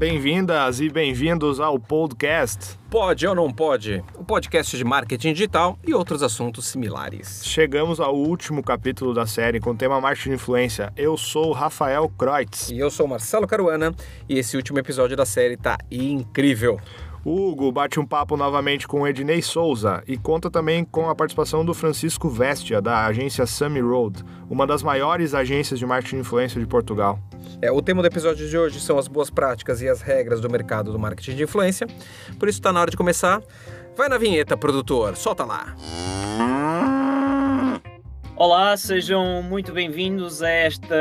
bem-vindas e bem-vindos ao podcast. Pode ou não pode? O podcast de marketing digital e outros assuntos similares. Chegamos ao último capítulo da série com o tema marketing de influência. Eu sou o Rafael Kreutz. E eu sou o Marcelo Caruana e esse último episódio da série tá incrível. O Hugo bate um papo novamente com o Ednei Souza e conta também com a participação do Francisco Vestia, da agência Sammy Road, uma das maiores agências de marketing de influência de Portugal. É, o tema do episódio de hoje são as boas práticas e as regras do mercado do marketing de influência. Por isso está na hora de começar. Vai na vinheta, produtor, solta lá. Olá, sejam muito bem-vindos a esta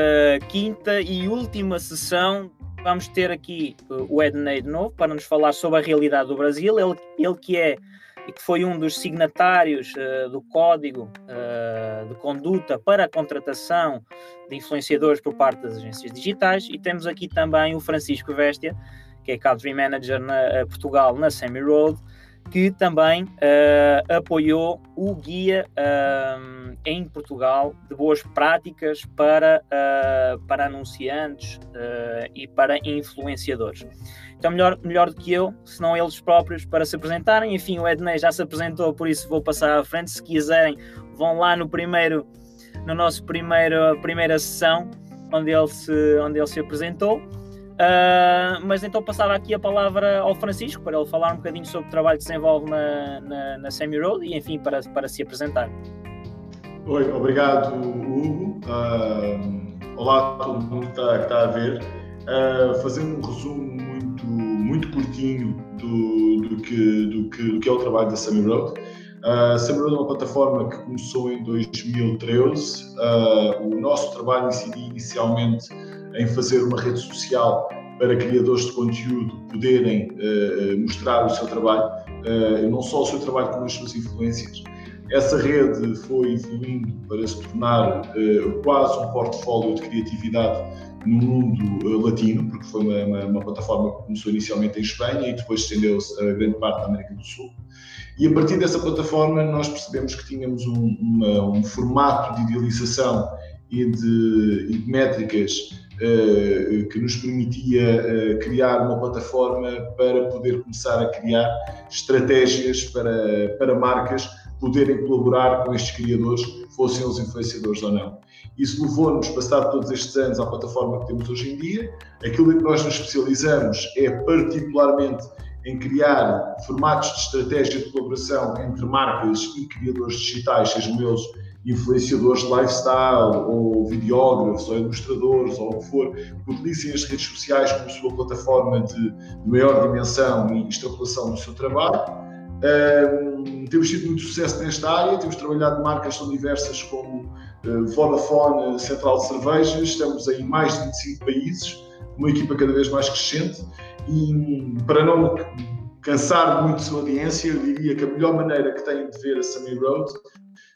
quinta e última sessão vamos ter aqui uh, o Ednei de novo para nos falar sobre a realidade do Brasil. Ele, ele que é e que foi um dos signatários uh, do Código uh, de Conduta para a contratação de influenciadores por parte das agências digitais. E temos aqui também o Francisco Vestia, que é Country Manager na Portugal na Semi Road, que também uh, apoiou o guia uh, em Portugal de boas práticas para, uh, para anunciantes e para influenciadores. Então, melhor, melhor do que eu, se não eles próprios, para se apresentarem. Enfim, o Ednei já se apresentou, por isso vou passar à frente. Se quiserem, vão lá no primeiro, no nosso primeiro, primeira sessão, onde ele se, onde ele se apresentou. Uh, mas então passava aqui a palavra ao Francisco para ele falar um bocadinho sobre o trabalho que desenvolve na, na, na Semi Road e enfim para, para se apresentar. Oi, obrigado Hugo. Uh, olá a todo mundo que está, que está a ver. Uh, fazendo um resumo muito, muito curtinho do, do, que, do, que, do que é o trabalho da Semi Road. A uh, Road é uma plataforma que começou em 2013. Uh, o nosso trabalho incidia inicialmente em fazer uma rede social para criadores de conteúdo poderem uh, mostrar o seu trabalho, uh, não só o seu trabalho como as suas influências. Essa rede foi evoluindo para se tornar uh, quase um portfólio de criatividade no mundo latino, porque foi uma, uma, uma, plataforma que começou inicialmente em Espanha e depois estendeu-se a grande parte da América do Sul. E a partir dessa plataforma nós percebemos que tínhamos um, uma, um formato de idealização e de, e de métricas que nos permitia uh, criar uma plataforma para poder começar a criar estratégias para, para marcas poderem colaborar com estes criadores, fossem os influenciadores ou não. Isso levou-nos, passado todos estes anos, à plataforma que temos hoje em dia. Aquilo em que nós nos especializamos é particularmente em criar formatos de estratégia de colaboração entre marcas e criadores digitais, sejam eles influenciadores de lifestyle, ou videógrafos, ou ilustradores, ou o que for, que utilizem as redes sociais como sua plataforma de, maior dimensão e extrapolação do seu trabalho. Um, temos tido muito sucesso nesta área, temos trabalhado marcas tão diversas como uh, Vodafone, Central de Cervejas, estamos em mais de 25 países, uma equipa cada vez mais crescente e para não cansar muito sua audiência, eu diria que a melhor maneira que têm de ver a Sammy Road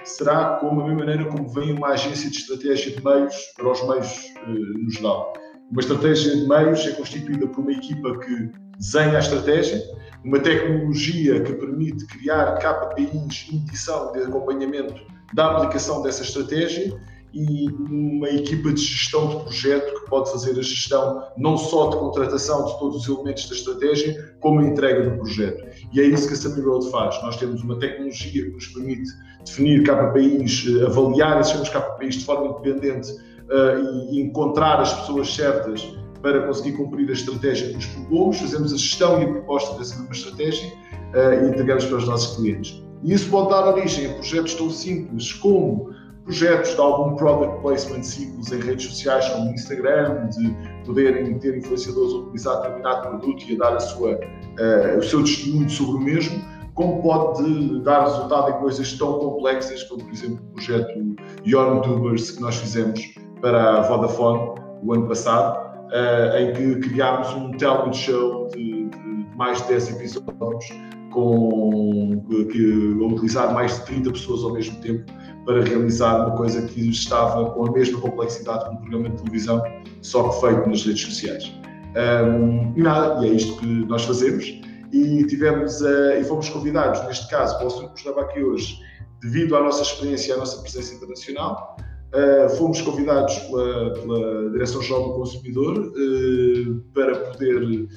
será como a mesma maneira como vem uma agência de estratégia de meios para os meios eh, no geral. Uma estratégia de meios é constituída por uma equipa que desenha a estratégia, uma tecnologia que permite criar KPIs medição de acompanhamento da aplicação dessa estratégia e uma equipa de gestão de projeto que pode fazer a gestão não só de contratação de todos os elementos da estratégia, como a entrega do projeto. E é isso que a Sammy Road faz. Nós temos uma tecnologia que nos permite definir KPIs, eh, avaliar esses KPIs de forma independente uh, e encontrar as pessoas certas para conseguir cumprir a estratégia que nos propomos, fazemos a gestão e a proposta dessa mesma estratégia uh, e entregamos para os nossos clientes. E isso pode dar origem a projetos tão simples como projetos de algum product placement simples em redes sociais como Instagram, de poderem ter influenciadores a utilizar determinado produto e a dar a sua, uh, o seu testemunho sobre o mesmo, como pode dar resultado em coisas tão complexas como, por exemplo, o projeto YouTubers que nós fizemos para a Vodafone o ano passado, uh, em que criámos um talent show de, de mais de 10 episódios com, que, a utilizar mais de 30 pessoas ao mesmo tempo para realizar uma coisa que estava com a mesma complexidade que um programa de televisão, só que feito nas redes sociais. Um, e nada, e é isto que nós fazemos. E tivemos uh, e fomos convidados, neste caso, para o assunto que estava aqui hoje, devido à nossa experiência e à nossa presença internacional, uh, fomos convidados pela, pela Direção-Geral do Consumidor uh, para poder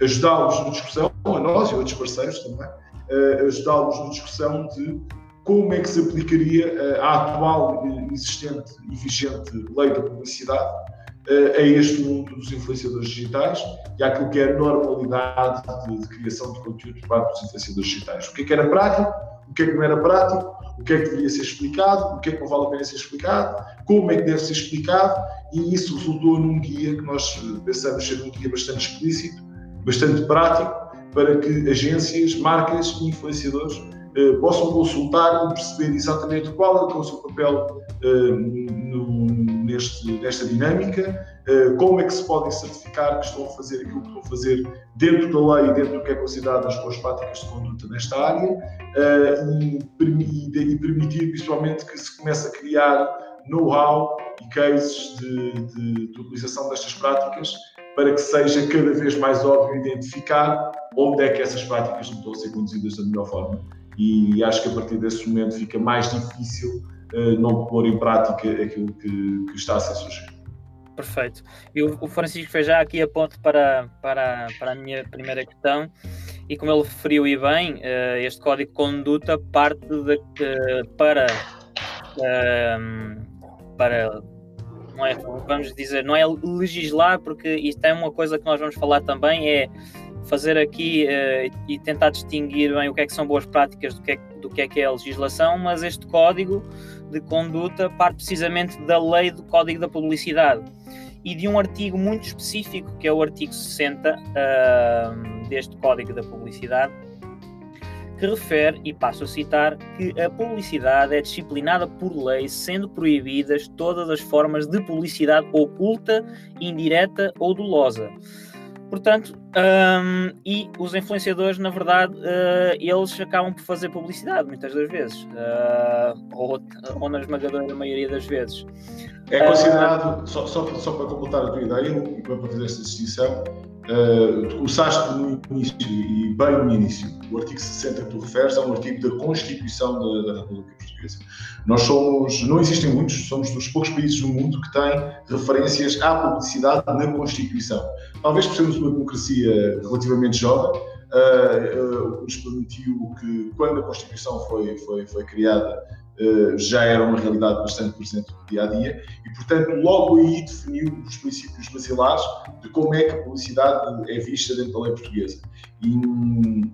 ajudá-los na discussão, a nós e outros parceiros também, ajudá-los na discussão de como é que se aplicaria a atual existente e vigente lei da publicidade a este mundo dos influenciadores digitais e àquilo que é a normalidade de, de criação de conteúdo por parte dos influenciadores digitais. O que é que era prático, o que é que não era prático, o que é que devia ser explicado, o que é que não vale a pena ser explicado, como é que deve ser explicado, e isso resultou num guia que nós pensamos ser um guia bastante explícito, bastante prático, para que agências, marcas e influenciadores eh, possam consultar e perceber exatamente qual é, é o seu papel eh, no, neste, nesta dinâmica, eh, como é que se podem certificar que estão a fazer aquilo que estão a fazer dentro da lei e dentro do que é considerado as boas práticas de conduta nesta área e, e, permitir principalmente que se comece a criar know-how e cases de, de, de utilização destas práticas para que seja cada vez mais óbvio identificar onde é que essas práticas não estão a ser conduzidas da melhor forma. E acho que a partir desse momento fica mais difícil uh, não pôr em prática aquilo que, que, está a ser sugerido. Perfeito. E o, Francisco fez já aqui a ponte para, para, para a minha primeira questão. E como ele referiu e bem, uh, este código de conduta parte de, uh, para, para não é, vamos dizer, não é legislar, porque isto é uma coisa que nós vamos falar também, é fazer aqui uh, e tentar distinguir bem o que é que são boas práticas do que é, do que é que é a legislação, mas este código de conduta parte precisamente da lei do Código da Publicidade e de um artigo muito específico, que é o artigo 60 uh, deste Código da Publicidade, que refere, e passo a citar, que a publicidade é disciplinada por lei, sendo proibidas todas as formas de publicidade oculta, indireta ou dolosa. Portanto, um, e os influenciadores, na verdade, uh, eles acabam por fazer publicidade muitas das vezes, uh, ou, ou na esmagadora maioria das vezes. É considerado, uh, só, só, só, para completar a tua ideia e para fazer esta distinção, Uh, começaste no início e bem no início. O artigo 60 que tu referes é um artigo da Constituição da, da, República Portuguesa. Nós somos, não existem muitos, somos dos poucos países do mundo que têm referências à publicidade na Constituição. Talvez por sermos uma democracia relativamente jovem, uh, uh, nos permitiu que, quando a Constituição foi, foi, foi criada, já era uma realidade bastante presente no dia a dia e, portanto, logo aí definiu os princípios basilares de como é que a publicidade é vista dentro da lei portuguesa. E,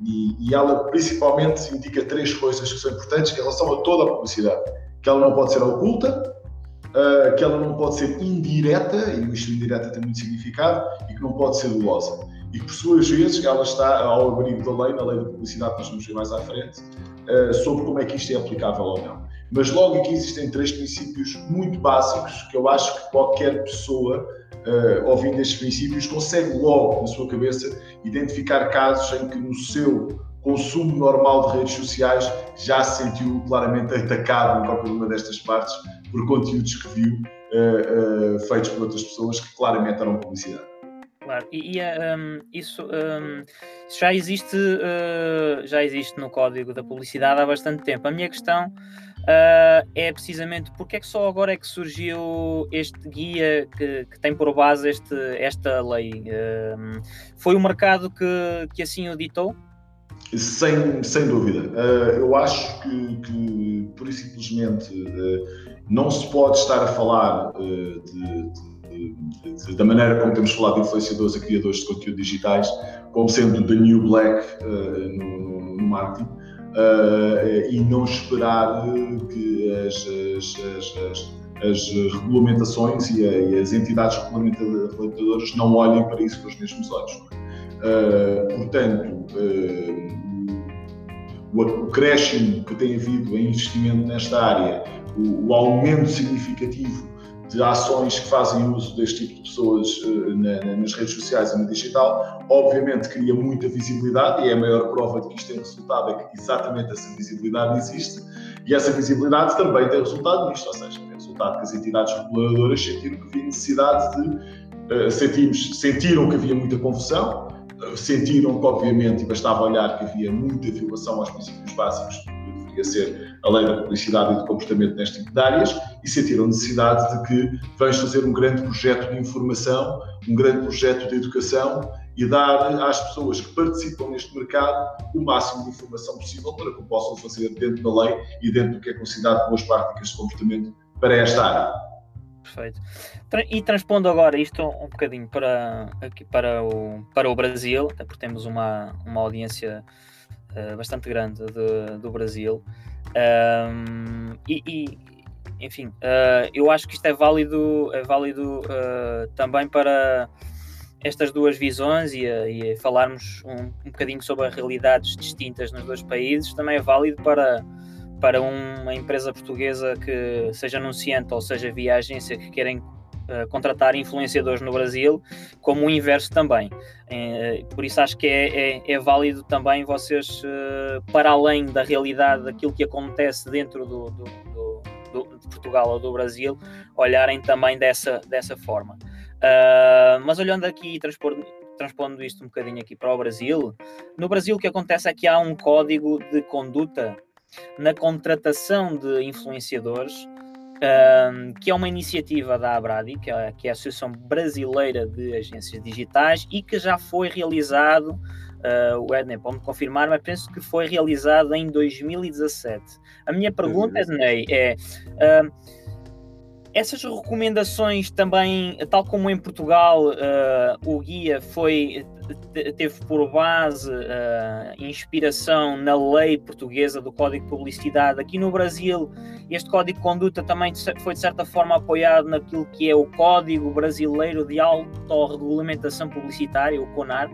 e, e, ela principalmente indica três coisas que são importantes em relação a toda a publicidade: que ela não pode ser oculta, uh, que ela não pode ser indireta, e isto indireta tem muito significado, e que não pode ser dolosa. E por suas vezes, ela está ao abrigo da lei, na lei da publicidade, que nós vamos ver mais à frente, uh, sobre como é que isto é aplicável ou não. Mas logo aqui existem três princípios muito básicos que eu acho que qualquer pessoa, uh, ouvindo estes princípios, consegue logo, na sua cabeça, identificar casos em que no seu consumo normal de redes sociais já se sentiu claramente atacado em qualquer uma destas partes por conteúdos que viu uh, uh, feitos por outras pessoas que claramente eram publicidade. Claro, e, e um, isso, um, já existe uh, já existe no código da publicidade há bastante tempo. A minha questão uh, é precisamente porque é que só agora é que surgiu este guia que, que tem por base este, esta lei? Uh, foi o mercado que, que assim o ditou? Sem, sem dúvida. Uh, eu acho que, que por simplesmente não se pode estar a falar de, de, da maneira como temos falado de influenciadores a criadores de conteúdo digitais como sendo the new black no, no marketing uh, e não esperar que as, as, as, as regulamentações e, a, e, as entidades regulamentadoras não olhem para isso com os mesmos olhos. Uh, portanto, o, o crescimento que tem havido em investimento nesta área, o, o aumento significativo de ações que fazem uso deste tipo de pessoas uh, na, nas redes sociais e no digital, obviamente cria muita visibilidade e é a maior prova de que isto tem resultado é que exatamente essa visibilidade existe e essa visibilidade também tem resultado nisto, ou seja, tem resultado que as entidades reguladoras sentiram que havia necessidade de uh, sentimos, sentiram que havia muita confusão, uh, sentiram que obviamente bastava olhar que havia muita violação aos princípios básicos de poderia ser a lei da publicidade e do comportamento neste tipo de áreas, e sentiram necessidade de que vamos fazer um grande projeto de informação, um grande projeto de educação e dar às pessoas que participam neste mercado o máximo de informação possível para que o possam fazer dentro da lei e dentro do que é considerado boas práticas de comportamento para esta área. Perfeito. E transpondo agora isto um bocadinho para, aqui para, o, para o Brasil, até porque temos uma, uma audiência uh, bastante grande de, do Brasil. Um, e, e, enfim, uh, eu acho que isto é válido, é válido uh, também para estas duas visões e, e falarmos um, um bocadinho sobre as realidades distintas nos dois países também é válido para, para uma empresa portuguesa que seja anunciante ou seja via agência que querem contratar influenciadores no Brasil, como o inverso também. Uh, por isso acho que é, é, é válido também vocês, uh, para além da realidade daquilo que acontece dentro do, do, do, do, de Portugal ou do Brasil, olharem também dessa, dessa forma. Uh, mas olhando aqui e transpondo, transpondo isto um bocadinho aqui para o Brasil, no Brasil o que acontece é que há um código de conduta na contratação de influenciadores, uh, que é uma iniciativa da Abradi, que é, que é a Associação Brasileira de Agências Digitais, e que já foi realizado, uh, o Edney pode confirmar, mas penso que foi realizado em 2017. A minha pergunta, Edney, é essas recomendações também, tal como em Portugal, uh, o guia foi teve por base uh, inspiração na lei portuguesa do Código de Publicidade. Aqui no Brasil, este Código de Conduta também foi de certa forma apoiado naquilo que é o Código Brasileiro de Autorregulamentação Publicitária, o CONAR.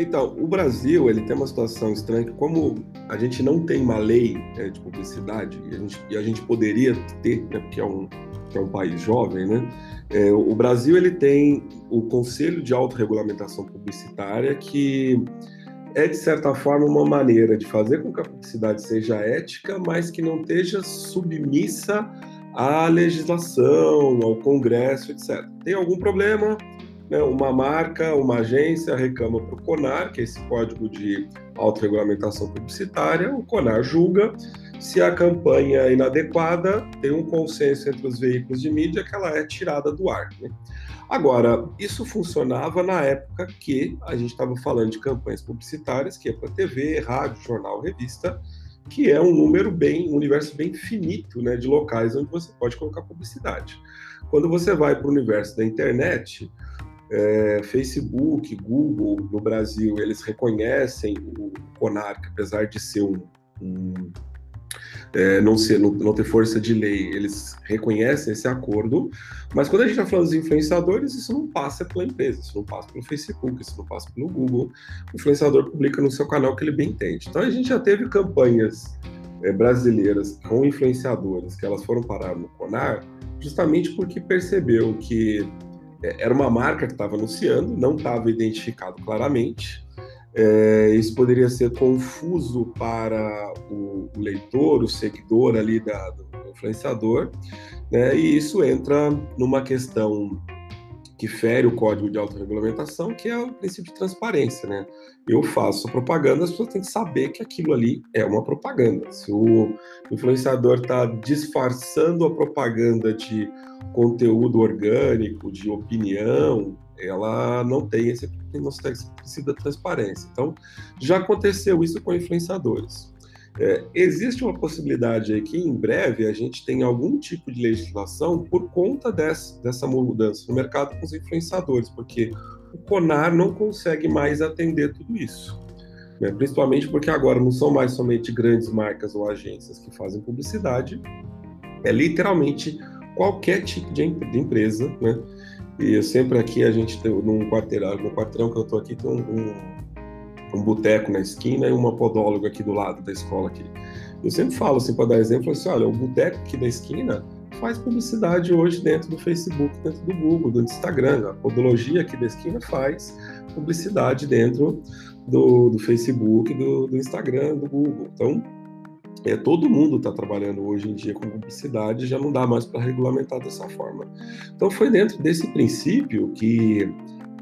Então, o Brasil ele tem uma situação estranha que como a gente não tem uma lei é, de publicidade e a, gente, e a gente poderia ter, né, porque é um, é um país jovem, né? É, o Brasil ele tem o Conselho de Autorregulamentação Publicitária que é de certa forma uma maneira de fazer com que a publicidade seja ética, mas que não esteja submissa à legislação, ao Congresso, etc. Tem algum problema? Né, uma marca, uma agência reclama para o CONAR, que é esse código de autorregulamentação publicitária, o CONAR julga se a campanha é inadequada, tem um consenso entre os veículos de mídia que ela é tirada do ar. Né? Agora, isso funcionava na época que a gente estava falando de campanhas publicitárias, que é para TV, rádio, jornal, revista, que é um número bem, um universo bem finito né, de locais onde você pode colocar publicidade. Quando você vai para o universo da internet, é, Facebook, Google no Brasil, eles reconhecem o CONARC, apesar de ser um, um é, não, ser, não, não, ter força de lei, eles reconhecem esse acordo, mas quando a gente está falando dos influenciadores, isso não passa pela empresa, isso não passa pelo Facebook, isso não passa pelo Google, o influenciador publica no seu canal que ele bem entende. Então a gente já teve campanhas é, brasileiras com influenciadores que elas foram parar no CONAR, justamente porque percebeu que era uma marca que estava anunciando, não estava identificado claramente. É, isso poderia ser confuso para o, o, leitor, o seguidor ali da, do influenciador, né? e isso entra numa questão que fere o código de autorregulamentação, que é o princípio de transparência, né? Eu faço propaganda, as pessoas têm que saber que aquilo ali é uma propaganda. Se o influenciador está disfarçando a propaganda de conteúdo orgânico, de opinião, ela não tem esse, não tem esse princípio da transparência. Então, já aconteceu isso com influenciadores. É, existe uma possibilidade aí que em breve a gente tenha algum tipo de legislação por conta dessa, dessa mudança no mercado com os influenciadores, porque o CONAR não consegue mais atender tudo isso. Né? Principalmente porque agora não são mais somente grandes marcas ou agências que fazem publicidade, é literalmente qualquer tipo de, empresa, né? E sempre aqui a gente tem, num quarteirão, no quarteirão que eu estou aqui, tem um, um um boteco na esquina e uma podóloga aqui do lado da escola aqui. Eu sempre falo assim para dar exemplo, assim, olha, o boteco aqui da esquina faz publicidade hoje dentro do Facebook, dentro do Google, do Instagram. A podologia aqui da esquina faz publicidade dentro do, do Facebook, do, do Instagram, do Google. Então, é, todo mundo está trabalhando hoje em dia com publicidade, já não dá mais para regulamentar dessa forma. Então, foi dentro desse princípio que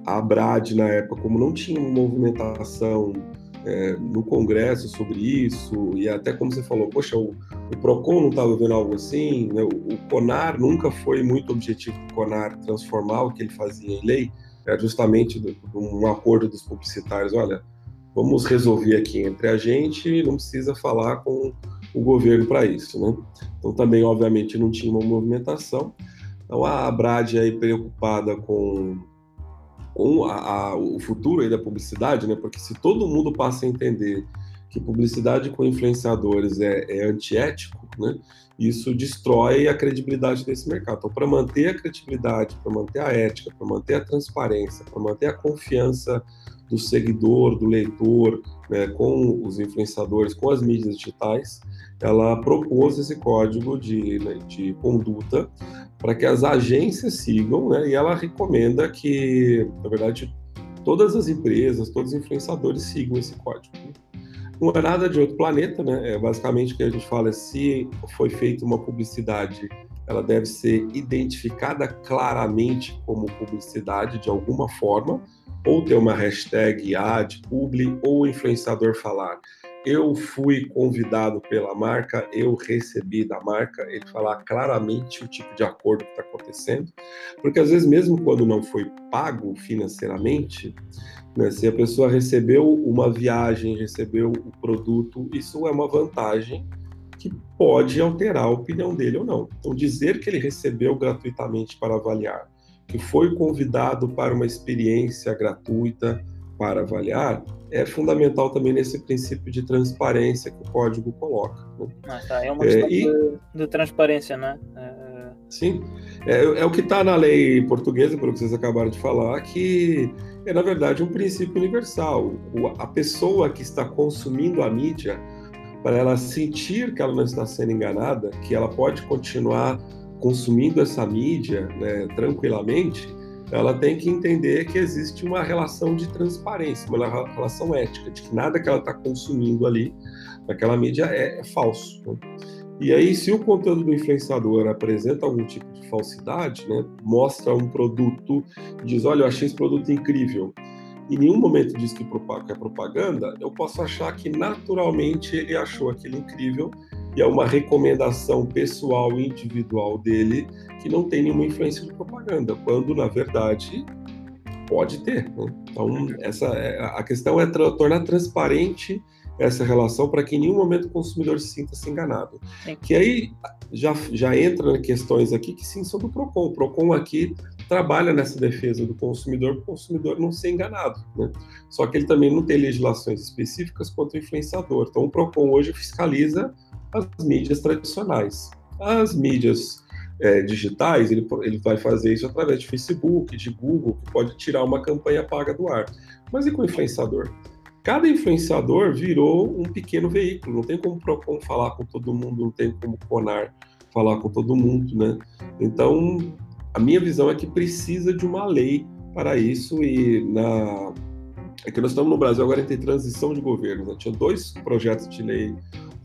a Brad, na época, como não tinha uma movimentação é, no Congresso sobre isso, e até como você falou, poxa, o, o PROCON não estava vendo algo assim, né? o, o, CONAR nunca foi muito objetivo do CONAR transformar o que ele fazia em lei, é justamente do, um acordo dos publicitários, olha, vamos resolver aqui entre a gente, não precisa falar com o governo para isso, né? Então também, obviamente, não tinha uma movimentação. Então a Brad aí preocupada com com a, a, o futuro aí da publicidade, né? Porque se todo mundo passa a entender que publicidade com influenciadores é, é antiético, né? Isso destrói a credibilidade desse mercado. Então, para manter a credibilidade, para manter a ética, para manter a transparência, para manter a confiança do seguidor, do leitor, né, com os influenciadores, com as mídias digitais, ela propôs esse código de, né, de conduta para que as agências sigam, né, e ela recomenda que, na verdade, todas as empresas, todos os influenciadores sigam esse código. Não é nada de outro planeta, né? É basicamente o que a gente fala, se foi feita uma publicidade, ela deve ser identificada claramente como publicidade de alguma forma, ou ter uma hashtag ad, publi, ou influenciador falar eu fui convidado pela marca, eu recebi da marca, ele falar claramente o tipo de acordo que está acontecendo, porque às vezes mesmo quando não foi pago financeiramente, né, se a pessoa recebeu uma viagem, recebeu o produto, isso é uma vantagem que pode alterar a opinião dele ou não. Então dizer que ele recebeu gratuitamente para avaliar, que foi convidado para uma experiência gratuita para avaliar, é fundamental também nesse princípio de transparência que o código coloca. Né? Ah, tá. É uma questão é, e... de, de, transparência, né? É... Sim, é, é o que está na lei portuguesa, pelo que vocês acabaram de falar, que é, na verdade, um princípio universal. O, a pessoa que está consumindo a mídia, para ela sentir que ela não está sendo enganada, que ela pode continuar consumindo essa mídia né, tranquilamente, ela tem que entender que existe uma relação de transparência, uma relação ética, de que nada que ela está consumindo ali, naquela mídia, é, é falso. Né? E aí, se o conteúdo do influenciador apresenta algum tipo de falsidade, né, mostra um produto, diz, olha, eu achei esse produto incrível, em nenhum momento diz que é propaganda, eu posso achar que naturalmente ele achou aquilo incrível e é uma recomendação pessoal e individual dele que não tem nenhuma influência de propaganda, quando na verdade pode ter. Né? Então essa é, a questão é tra tornar transparente essa relação para que em nenhum momento o consumidor se sinta se enganado. Sim. Que aí já, já entra questões aqui que sim são do Procon. O Procon aqui trabalha nessa defesa do consumidor para o consumidor não ser enganado. Né? Só que ele também não tem legislações específicas quanto ao influenciador. Então o Procon hoje fiscaliza as mídias tradicionais. As mídias é, digitais, ele, ele vai fazer isso através de Facebook, de Google, que pode tirar uma campanha paga do ar. Mas e com o influenciador? Cada influenciador virou um pequeno veículo, não tem como o Procon falar com todo mundo, não tem como Conar falar com todo mundo, né? Então, a minha visão é que precisa de uma lei para isso e na é que nós estamos no Brasil agora em transição de governo, né? tinha dois projetos de lei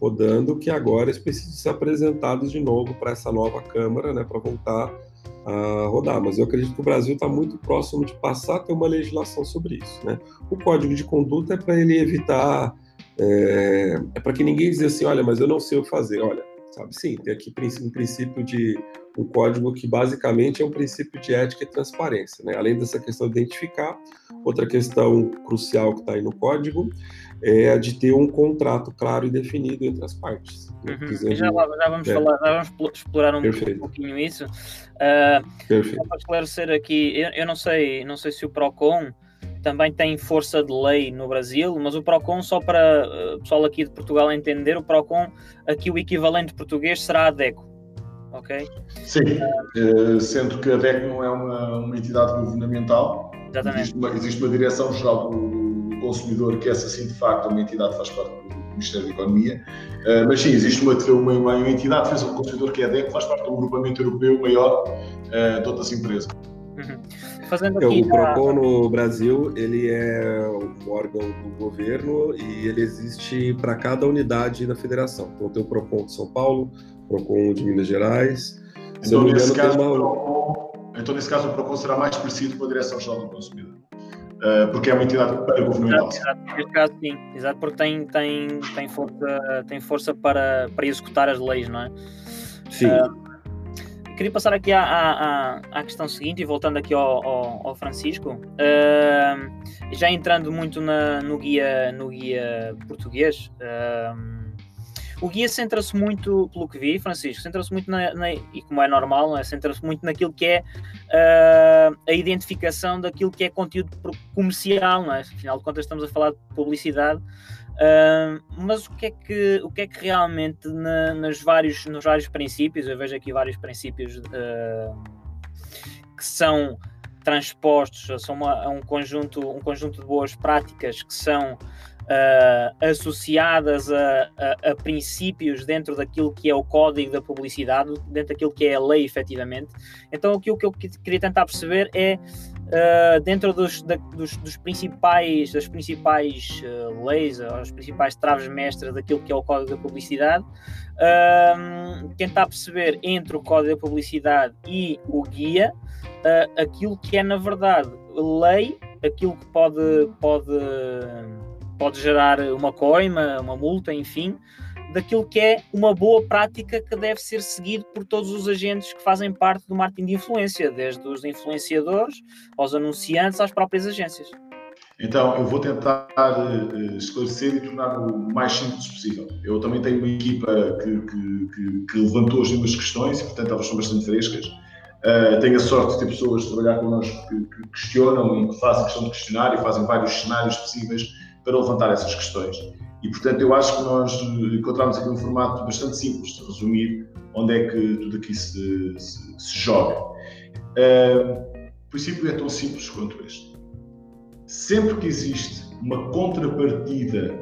rodando que agora precisam ser apresentados de novo para essa nova Câmara, né, para voltar a rodar. Mas eu acredito que o Brasil está muito próximo de passar a ter uma legislação sobre isso. Né? O Código de Conduta é para ele evitar, é, é para que ninguém diga assim, olha, mas eu não sei o fazer. Olha, sabe, sim, tem aqui um princípio de um código que basicamente é um princípio de ética e transparência, né? Além dessa questão de identificar, outra questão crucial que está aí no código é a de ter um contrato claro e definido entre as partes. Uhum. Dizendo, já, já, vamos é. falar, já vamos explorar um, um pouquinho isso. Uh, Perfeito. Para esclarecer aqui, eu, eu, não sei, não sei se o Procon também tem força de lei no Brasil, mas o Procon, só para o uh, pessoal aqui de Portugal entender, o Procon, aqui o equivalente português será a DECO. Ok? Sim, uh, sendo que a DECO não é uma, uma entidade governamental, Exatamente. Existe, uma, existe uma direção-geral do consumidor, que essa sim de facto é uma entidade que faz parte do Ministério da Economia, uh, mas sim, existe uma, uma, uma entidade de defesa do consumidor que é a DEC, que faz parte do agrupamento europeu maior uh, de outras empresas. Uhum. Fazendo aqui o PROCON no Brasil, ele é um órgão do governo e ele existe para cada unidade da federação. Então tem o PROCON de São Paulo, PROCON de Minas Gerais. Então, nesse caso, uma... PROCON, então, nesse caso, o PROCON será mais parecido com a Direção-Geral do Consumidor. Uh, porque é uma entidade governamental. Exato, neste caso, sim, exato, porque tem, tem, tem força, tem força para, para executar as leis, não é? Sim. Uh, queria passar aqui à, à, à, questão seguinte e voltando aqui ao, ao, ao Francisco, uh, já entrando muito na, no, guia, no guia português. Uh, o guia centra-se muito, pelo que vi, Francisco, centra-se muito, na, na, e como é normal, é? centra-se muito naquilo que é uh, a identificação daquilo que é conteúdo comercial, não é? afinal de contas estamos a falar de publicidade, uh, mas o que é que, o que, é que realmente na, nos, vários, nos vários princípios, eu vejo aqui vários princípios uh, que são transpostos, são uma, um, conjunto, um conjunto de boas práticas que são uh, associadas a, a, a, princípios dentro daquilo que é o código da publicidade, dentro daquilo que é a lei, efetivamente. Então, aquilo que eu queria tentar perceber é, uh, dentro dos, da, dos, dos, principais, das principais uh, leis, as principais traves mestras daquilo que é o código da publicidade, tentar perceber entre o código da publicidade e o guia aquilo que é, na verdade, lei, aquilo que pode, pode pode gerar uma coima, uma multa, enfim, daquilo que é uma boa prática que deve ser seguido por todos os agentes que fazem parte do marketing de influência, desde os influenciadores aos anunciantes às próprias agências. Então, eu vou tentar uh, esclarecer e tornar o mais simples possível. Eu também tenho uma equipa que, que, que levantou as mesmas questões e, portanto, elas são bastante frescas. Uh, tenho a sorte de ter pessoas a trabalhar connosco que, que questionam e que fazem questão de questionar e fazem vários cenários possíveis para levantar essas questões. E, portanto, eu acho que nós encontramos aqui um formato bastante simples de resumir onde é que tudo aqui se, se, se joga. Uh, o princípio é tão simples quanto este. Sempre que existe uma contrapartida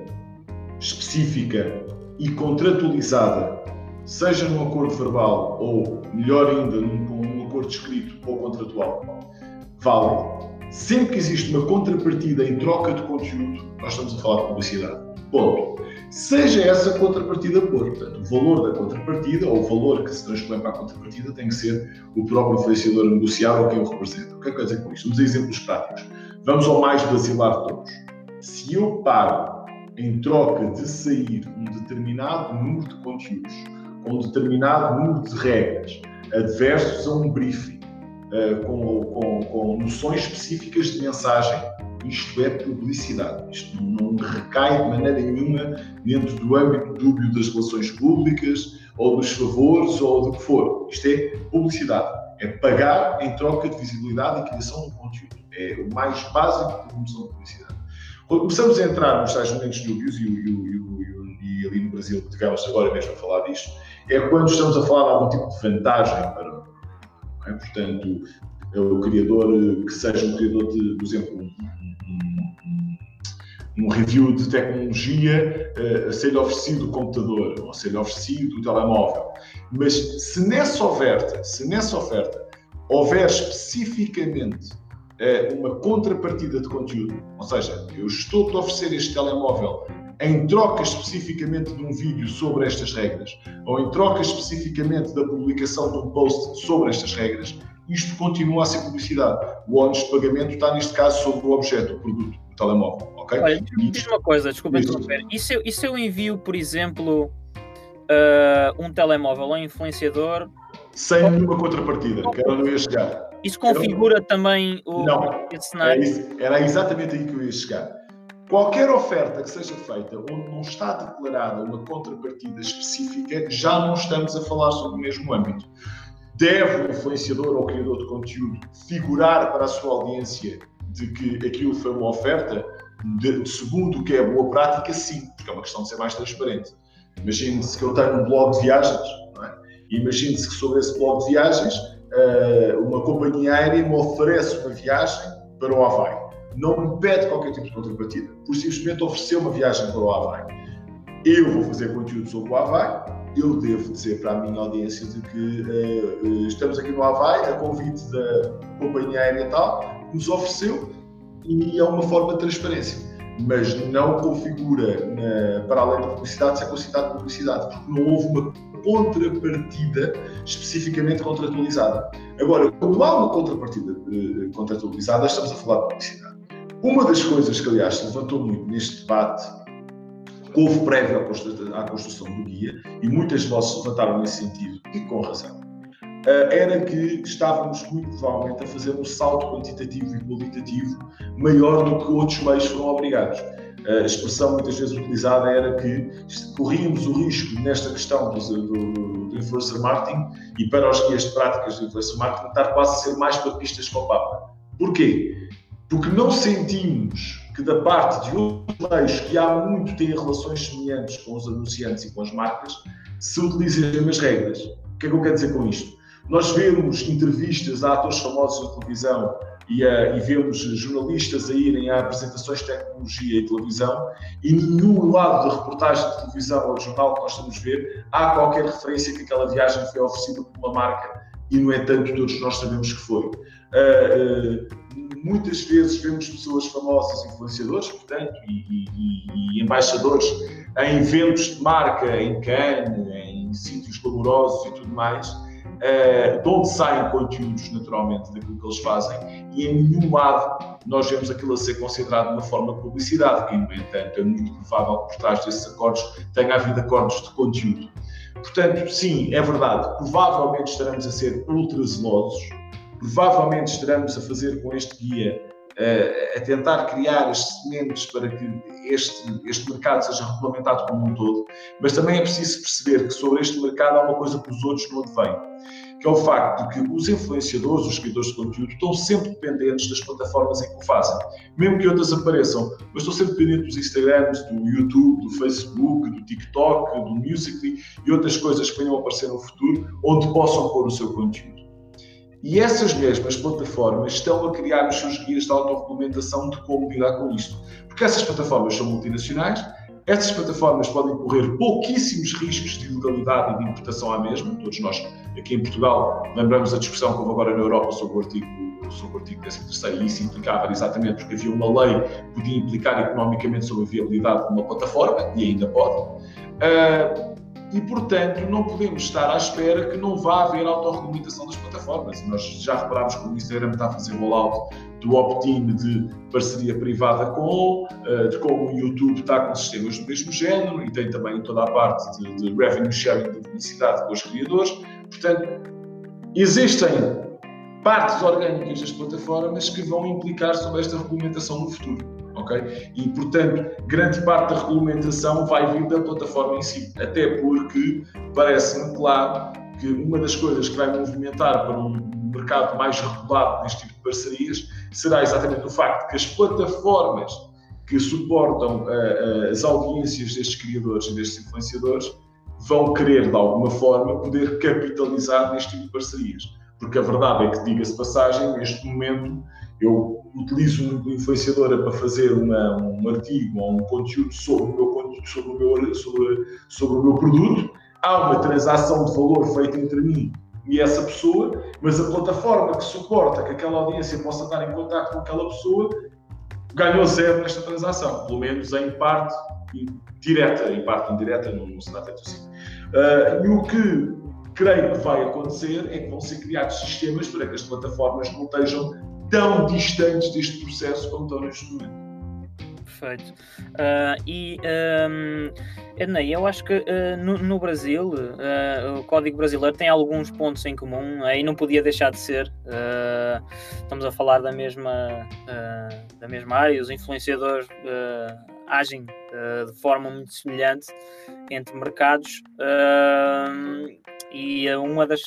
específica e contratualizada, seja num acordo verbal ou, melhor ainda, num, num acordo escrito ou contratual, válido, Sempre que existe uma contrapartida em troca de conteúdo, nós estamos a falar de publicidade. Ponto. Seja essa contrapartida por, portanto, o valor da contrapartida ou o valor que se transpõe para a contrapartida tem que ser o próprio a negociar ou quem o representa. O que é que quer dizer com isto? Vamos a exemplos práticos. Vamos ao mais basilar de todos. Se eu pago em troca de sair um determinado número de conteúdos, com um determinado número de regras, adversos a um briefing, uh, com, com, com, noções específicas de mensagem. Isto é publicidade. Isto não recai de maneira nenhuma dentro do âmbito dúbio das relações públicas ou dos favores ou do que for. Isto é publicidade. É pagar em troca de visibilidade e criação de conteúdo. É o mais básico da promoção de publicidade. Quando começamos a entrar nos tais momentos dúbios, e, e, e, e ali no Brasil, tivemos agora mesmo a falar disto, é quando estamos a falar de algum tipo de vantagem para é? Portanto, é o criador que seja um criador de, por exemplo, um, um, um review de tecnologia uh, a ser oferecido o computador ou a ser oferecido o telemóvel. Mas se nessa oferta, se nessa oferta houver especificamente uh, uma contrapartida de conteúdo, ou seja, eu estou a oferecer este telemóvel em troca especificamente de um vídeo sobre estas regras, ou em troca especificamente da publicação de um post sobre estas regras, isto continua a ser publicidade. O ónus de pagamento está, neste caso, sobre o objeto, o produto, o telemóvel. Ok? Olha, diz uma coisa, desculpa interromper. E se, eu, e se eu envio, por exemplo, uh, um telemóvel a um influenciador. Sem nenhuma contrapartida, que era onde eu ia chegar. Isso configura também o, não, esse cenário? Era, era exatamente aí que eu ia chegar Qualquer oferta que seja feita onde não está declarada uma contrapartida específica, já não estamos a falar sobre o mesmo âmbito. Deve o influenciador ou criador de conteúdo figurar para a sua audiência de que aquilo foi uma oferta? De, segundo o que é boa prática, sim, porque é uma questão de ser mais transparente. Imagine-se que eu tenho um blog de viagens, é? imagine-se que sobre esse blog de viagens eh, uma companhia aérea me oferece uma viagem para o Havaí não me pede qualquer tipo de contrapartida, por simplesmente oferecer uma viagem para o Havaí. Eu vou fazer conteúdo sobre o Havaí, eu devo dizer para a minha audiência de que uh, estamos aqui no Havaí, a convite da companhia aérea tal, nos ofereceu e é uma forma de transparência. Mas não configura, na, para além da publicidade, se é considerado publicidade, porque não houve uma contrapartida especificamente contratualizada. Agora, quando há uma contrapartida uh, contratualizada, estamos a falar de publicidade. Uma das coisas que, aliás, se levantou muito neste debate, que houve prévio à construção do guia, e muitas vozes levantaram nesse sentido, e com razão, eh, era que estávamos muito provavelmente a fazer um salto quantitativo e qualitativo maior do que outros meios foram obrigados. A expressão muitas vezes utilizada era que corríamos o risco nesta questão do, do, do influencer marketing e para os guias de práticas do influencer marketing estar quase a ser mais papistas com o Papa. Porquê? Porque não sentimos que da parte de outros meios que há muito têm relações semelhantes com os anunciantes e com as marcas, se utilizem as mesmas regras. O que é que eu quero dizer com isto? Nós vemos entrevistas a atores famosos na televisão e, uh, e, vemos jornalistas a irem a apresentações de tecnologia e televisão e nenhum lado da reportagem de televisão ou de jornal que nós estamos a ver há qualquer referência que aquela viagem foi oferecida por uma marca e, no entanto, todos nós sabemos que foi. Uh, uh, muitas vezes vemos pessoas famosas, influenciadores, portanto, e, e, e, embaixadores em eventos de marca, em Cannes, em sítios glamourosos e tudo mais, uh, de onde saem conteúdos, naturalmente, daquilo que eles fazem, e em nenhum lado nós vemos aquilo a ser considerado uma forma de publicidade, e, no entanto, é muito provável que por trás desses acordos tenha havido acordos de conteúdo. Portanto, sim, é verdade, provavelmente estaremos a ser ultra zelosos, provavelmente estaremos a fazer com este guia uh, a tentar criar as sementes para que este, este mercado seja regulamentado como um todo, mas também é preciso perceber que sobre este mercado há uma coisa que os outros não advêm, que é o facto de que os influenciadores, os criadores de conteúdo, estão sempre dependentes das plataformas em que o fazem. Mesmo que outras apareçam, mas estão sempre dependentes dos Instagrams, do YouTube, do Facebook, do TikTok, do Musical.ly e outras coisas que venham a aparecer no futuro, onde possam pôr o seu conteúdo. E essas mesmas plataformas estão a criar os seus guias de autorregulamentação de como lidar com isto. Porque essas plataformas são multinacionais, essas plataformas podem correr pouquíssimos riscos de ilegalidade e de importação à mesma. Todos nós, aqui em Portugal, lembramos a discussão que houve agora na Europa sobre o artigo, sobre o artigo 13 e isso implicava exatamente porque havia uma lei que podia implicar economicamente sobre a viabilidade de uma plataforma, e ainda pode. Uh, e, portanto, não podemos estar à espera que não vá haver autorregulamentação das plataformas. Nós já reparámos que o Instagram está a fazer rollout do opt-in de parceria privada com, eh, de como o YouTube está com sistemas do mesmo género e tem também toda a parte de, de revenue sharing de publicidade com os criadores. Portanto, existem partes orgânicas das plataformas que vão implicar sobre esta regulamentação no futuro ok? E, portanto, grande parte da regulamentação vai vir da plataforma em si, até porque parece-me claro que uma das coisas que vai movimentar para um mercado mais regulado neste tipo de parcerias será exatamente o facto que as plataformas que suportam uh, as audiências destes criadores e destes influenciadores vão querer, de alguma forma, poder capitalizar neste tipo de parcerias. Porque a verdade é que, diga-se passagem, neste momento eu utilizo uma influenciadora para fazer uma, um artigo ou um conteúdo sobre o meu, sobre o meu, sobre, sobre o meu produto, há uma transação de valor feita entre mim e essa pessoa, mas a plataforma que suporta que aquela audiência possa estar em contato com aquela pessoa ganhou zero nesta transação, pelo menos em parte direta, em parte indireta não, não será tanto assim. Uh, e o que creio que vai acontecer é que vão ser criados sistemas para que as plataformas não estejam tão distantes deste processo como estão neste momento. Perfeito. Uh, e um, eu acho que uh, no, no, Brasil uh, o Código Brasileiro tem alguns pontos em comum uh, e não podia deixar de ser. estamos a falar da mesma, da mesma área, os influenciadores agem de forma muito semelhante entre mercados e uma das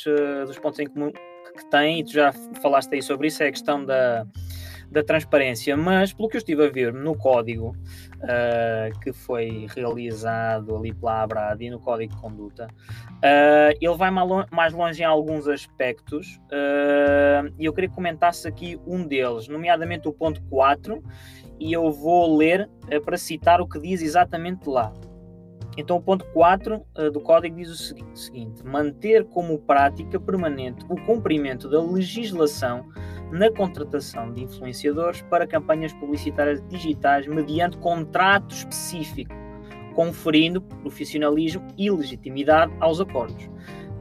dos pontos em comum que tem, e tu já falaste aí sobre isso, é a questão da, da transparência, mas pelo que eu estive a ver no código uh, que foi realizado ali pela Abrad e no código de conduta, uh, ele vai mais longe em alguns aspectos uh, e eu queria que comentasse aqui um deles, nomeadamente o ponto 4, e eu vou ler para citar o que diz exatamente lá. Então, o ponto 4 uh, eh, do código diz o seguinte: manter como prática permanente o cumprimento da legislação na contratação de influenciadores para campanhas publicitárias digitais mediante contrato específico, conferindo profissionalismo e legitimidade aos acordos.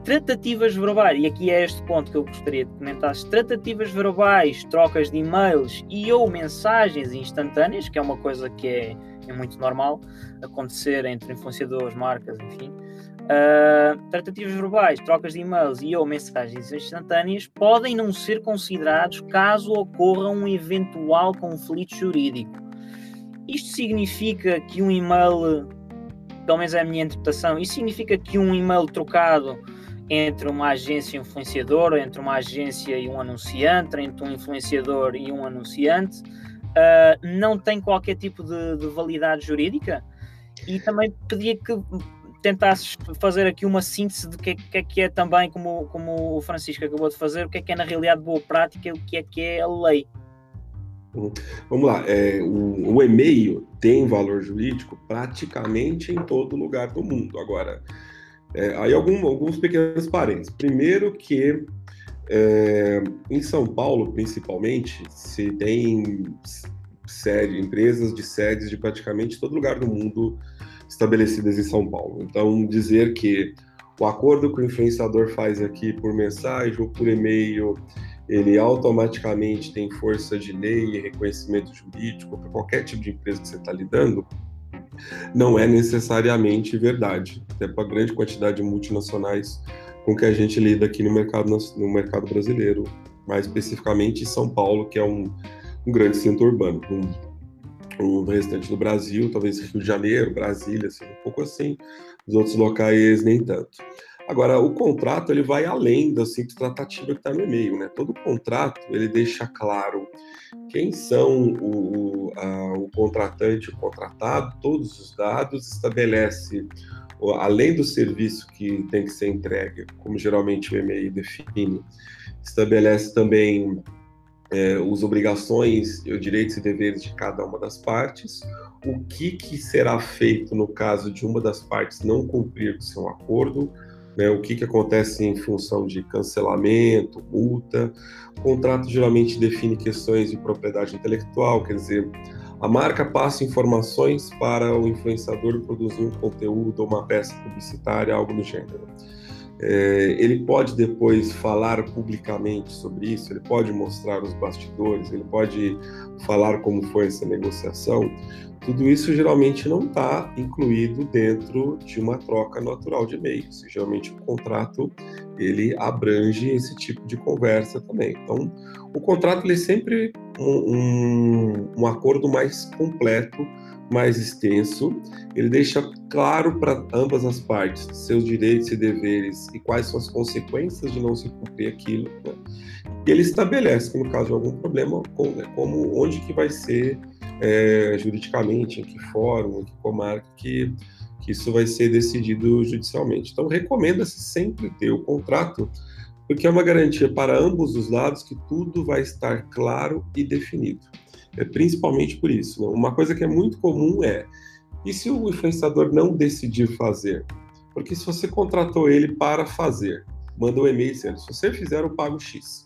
tratativas verbais, e aqui é este ponto que eu gostaria de comentar: tratativas verbais, trocas de e-mails e ou mensagens instantâneas, que é uma coisa que é, é muito normal acontecer entre influenciadores, marcas, enfim. Uh, tratativas verbais, trocas de e-mails e ou mensagens instantâneas podem não ser considerados caso ocorra um eventual conflito jurídico. Isto significa que um e-mail, pelo menos é a minha interpretação, isso significa que um e-mail trocado entre uma agência e um influenciador, entre uma agência e um anunciante, entre um influenciador e um anunciante, uh, não tem qualquer tipo de, de validade jurídica? E também pedia que tentasses fazer aqui uma síntese de que, é, que é que é também, como, como o Francisco acabou de fazer, o que é que é na realidade boa prática e o que é que é a lei. Uhum. Vamos lá, é, o, o, e-mail tem valor jurídico praticamente em todo lugar do mundo. Agora, é, aí algum, alguns pequenos parênteses. Primeiro que é, em São Paulo, principalmente, se tem sede, empresas de sedes de praticamente todo lugar do mundo estabelecidas em São Paulo. Então, dizer que o acordo que o influenciador faz aqui por mensagem ou por e-mail, ele automaticamente tem força de lei e reconhecimento jurídico para qualquer tipo de empresa que você está lidando, não é necessariamente verdade, até para a grande quantidade de multinacionais com que a gente lida aqui no mercado, no mercado brasileiro, mais especificamente em São Paulo, que é um, um grande centro urbano. Um, o restante do Brasil, talvez Rio de Janeiro, Brasília, assim, um pouco assim, os outros locais nem tanto. Agora, o contrato ele vai além da simples tratativa que está no e-mail, né? Todo contrato ele deixa claro quem são o, o, a, o contratante, o contratado, todos os dados, estabelece além do serviço que tem que ser entregue, como geralmente o e-mail define, estabelece também é, as obrigações, os direitos e deveres de cada uma das partes, o que, que será feito no caso de uma das partes não cumprir o seu acordo, né, o que, que acontece em função de cancelamento, multa. O contrato geralmente define questões de propriedade intelectual, quer dizer, a marca passa informações para o influenciador produzir um conteúdo ou uma peça publicitária, algo do gênero. É, ele pode depois falar publicamente sobre isso, ele pode mostrar os bastidores, ele pode falar como foi essa negociação. Tudo isso geralmente não está incluído dentro de uma troca natural de e-mails. Geralmente o contrato ele abrange esse tipo de conversa também. Então, o contrato ele é sempre um, um, um acordo mais completo mais extenso, ele deixa claro para ambas as partes seus direitos e deveres e quais são as consequências de não se cumprir aquilo. Né? E ele estabelece no caso de algum problema, como, né, como onde que vai ser é, juridicamente, em que fórum, em que comarca que, que isso vai ser decidido judicialmente. Então recomenda-se sempre ter o contrato porque é uma garantia para ambos os lados que tudo vai estar claro e definido. É principalmente por isso. Né? Uma coisa que é muito comum é: e se o influenciador não decidir fazer? Porque se você contratou ele para fazer, manda um e-mail dizendo: se você fizer, eu pago X.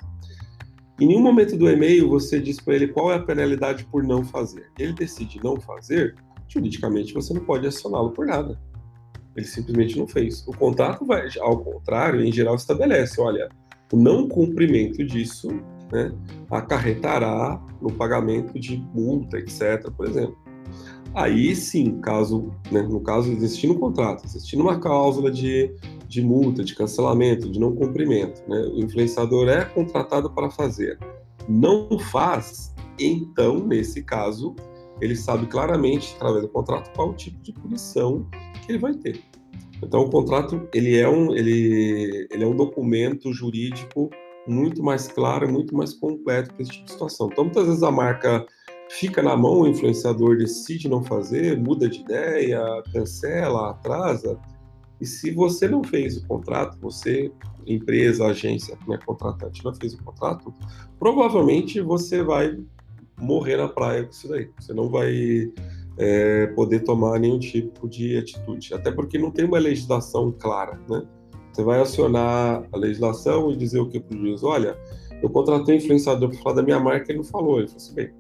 Em nenhum momento do e-mail você diz para ele qual é a penalidade por não fazer. Ele decide não fazer, juridicamente você não pode acioná-lo por nada. Ele simplesmente não fez. O contrato vai, ao contrário, em geral estabelece, olha, o não cumprimento disso né, acarretará no pagamento de multa, etc., por exemplo. Aí sim, caso, né, no caso existindo um contrato, existindo uma cláusula de, de multa, de cancelamento, de não cumprimento, né, o influenciador é contratado para fazer, não faz, então, nesse caso, ele sabe claramente, através do contrato, qual o tipo de punição que ele vai ter. Então, o contrato ele é um, ele, ele é um documento jurídico muito mais claro, muito mais completo para esse tipo de situação. Então, muitas vezes a marca fica na mão, o influenciador decide não fazer, muda de ideia, cancela, atrasa. E se você não fez o contrato, você, empresa, agência, né, contratante, não fez o contrato, provavelmente você vai morrer na praia com isso daí. Você não vai é, poder tomar nenhum tipo de atitude. Até porque não tem uma legislação clara, né? Você vai acionar a legislação e dizer o que para o juiz? Olha, eu contratei um influenciador para falar da minha marca e ele não falou. Ele falou assim, bem,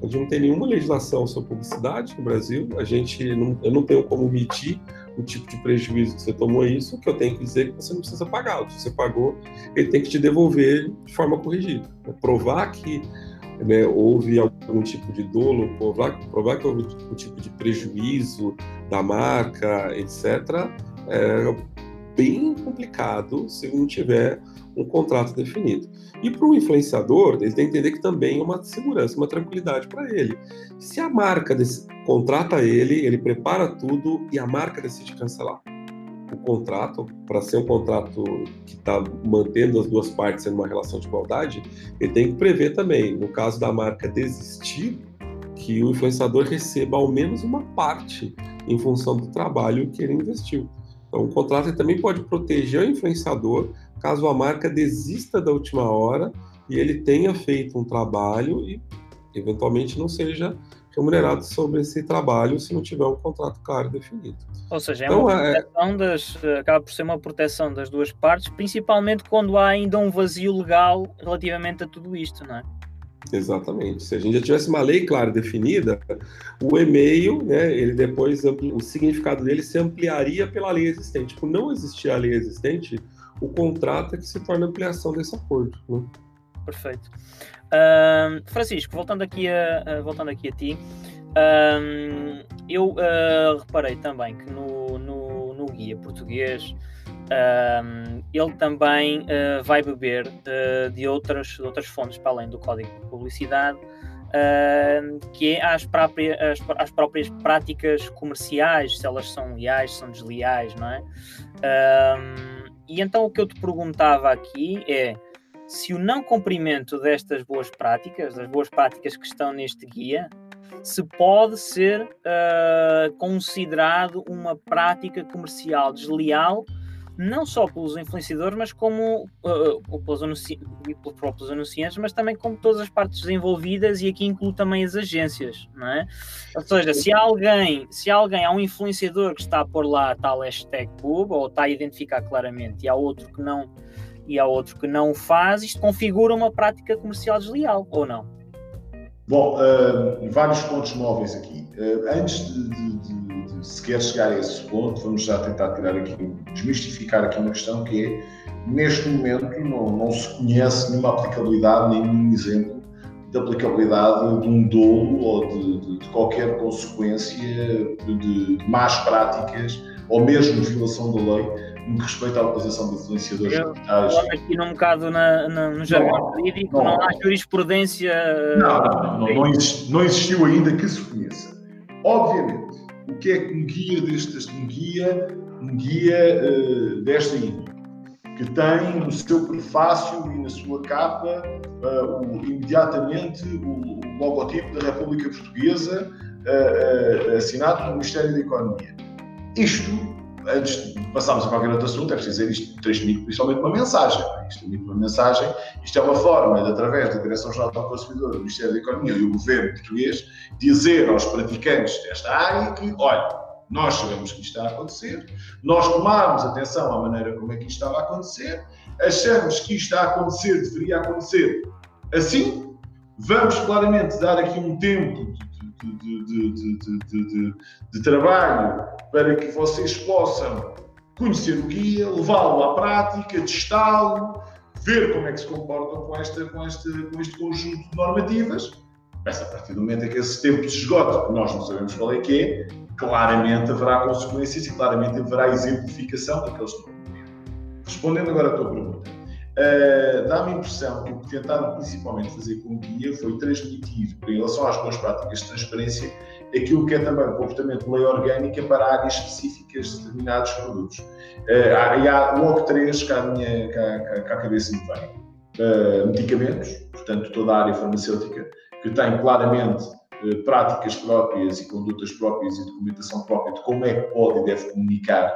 A gente não tem nenhuma legislação sobre publicidade no Brasil. A gente não, eu não tenho como medir o tipo de prejuízo que você tomou isso. O que eu tenho que dizer é que você não precisa pagar. Se você pagou, ele tem que te devolver de forma corrigida. Provar que né, houve algum tipo de dolo, provar, provar que houve algum tipo de prejuízo da marca, etc., é bem complicado se não tiver um contrato definido. E para o influenciador, ele tem que entender que também é uma segurança, uma tranquilidade para ele. Se a marca desse, contrata ele, ele prepara tudo e a marca decide cancelar o contrato, para ser um contrato que está mantendo as duas partes em uma relação de igualdade, ele tem que prever também, no caso da marca desistir, que o influenciador receba ao menos uma parte em função do trabalho que ele investiu. Então, o contrato também pode proteger o influenciador caso a marca desista da última hora e ele tenha feito um trabalho e, eventualmente, não seja remunerado sobre esse trabalho se não tiver um contrato claro e definido. Ou seja, é então, uma é, proteção das, acaba por ser uma proteção das duas partes, principalmente quando há ainda um vazio legal relativamente a tudo isto, não é? Exatamente. Se a gente já tivesse uma lei clara definida, o e-mail, né, ele depois o significado dele se ampliaria pela lei existente. Por não existir a lei existente, o contrato é que se torna ampliação desse acordo. Né? Perfeito. Um, Francisco, voltando aqui a, voltando aqui a ti, um, eu uh, reparei também que no, no, no guia português um, ele também uh, vai beber uh, de, outras, de outras fontes para além do código de publicidade, que é as, as, próprias práticas comerciais, se elas são leais, são desleais, não é? e então o que eu te perguntava aqui é se o não cumprimento destas boas práticas, das boas práticas que estão neste guia, se pode ser uh, considerado uma prática comercial desleal não só pelos influenciadores, mas como uh, pelos, anunci pelos próprios anunciantes, mas também como todas as partes envolvidas e aqui incluo também as agências, não é? Ou seja, se alguém, se alguém há um influenciador que está a pôr lá a tal hashtag pub ou está a identificar claramente e há outro que não e há outro que não o faz, isto configura uma prática comercial desleal, ou não? Bom, uh, vários pontos móveis aqui. Uh, antes de, de, de, de, sequer chegar a esse ponto, vamos já tentar tirar aqui, desmistificar aqui uma questão que é, neste momento não, não se conhece nenhuma aplicabilidade, nem nenhum exemplo de aplicabilidade de um dolo ou de, de qualquer consequência de, más práticas ou mesmo violação da lei no que respeita à utilização de influenciadores eu, digitais. aqui num bocado na, na, no jargão jurídico, não, não, há jurisprudência. Não, não, não, não, não existiu ainda que se conheça. Obviamente, o que é que um guia destes, um guia, um guia uh, desta índole, que tem no seu prefácio e na sua capa uh, o, imediatamente o, o, logotipo da República Portuguesa uh, assinado pelo Ministério da Economia. Isto antes de passarmos a qualquer outro assunto, é preciso dizer isto transmite principalmente uma mensagem. É? Isto transmite uma mensagem, isto é uma forma de, através da Direção-Geral do Consumidor, do Ministério da Economia e do Governo português, dizer aos praticantes desta área que, olha, nós sabemos que isto está a acontecer, nós tomámos atenção à maneira como é que isto estava a acontecer, achamos que isto está a acontecer, deveria acontecer assim, vamos claramente dar aqui um tempo de, de, de, de, trabalho para que vocês possam conhecer o guia, levá-lo à prática, testá-lo, ver como é que se comportam com, esta, com, este, com este conjunto de normativas. Mas a partir do momento em que esse tempo se esgota, que nós não sabemos qual é que é, claramente haverá consequências e claramente haverá exemplificação daqueles normativos. Respondendo agora à tua pergunta, Uh, dá-me a impressão que o que tentaram principalmente fazer com o guia foi transmitir, em relação às boas práticas de transparência, aquilo que é também o comportamento de lei orgânica para áreas específicas de determinados produtos. Uh, e há logo três que à, minha, cá, cá, cabeça me vem. Uh, medicamentos, portanto, toda a área farmacêutica, que tem claramente práticas próprias e condutas próprias e documentação própria de como é que pode e deve comunicar,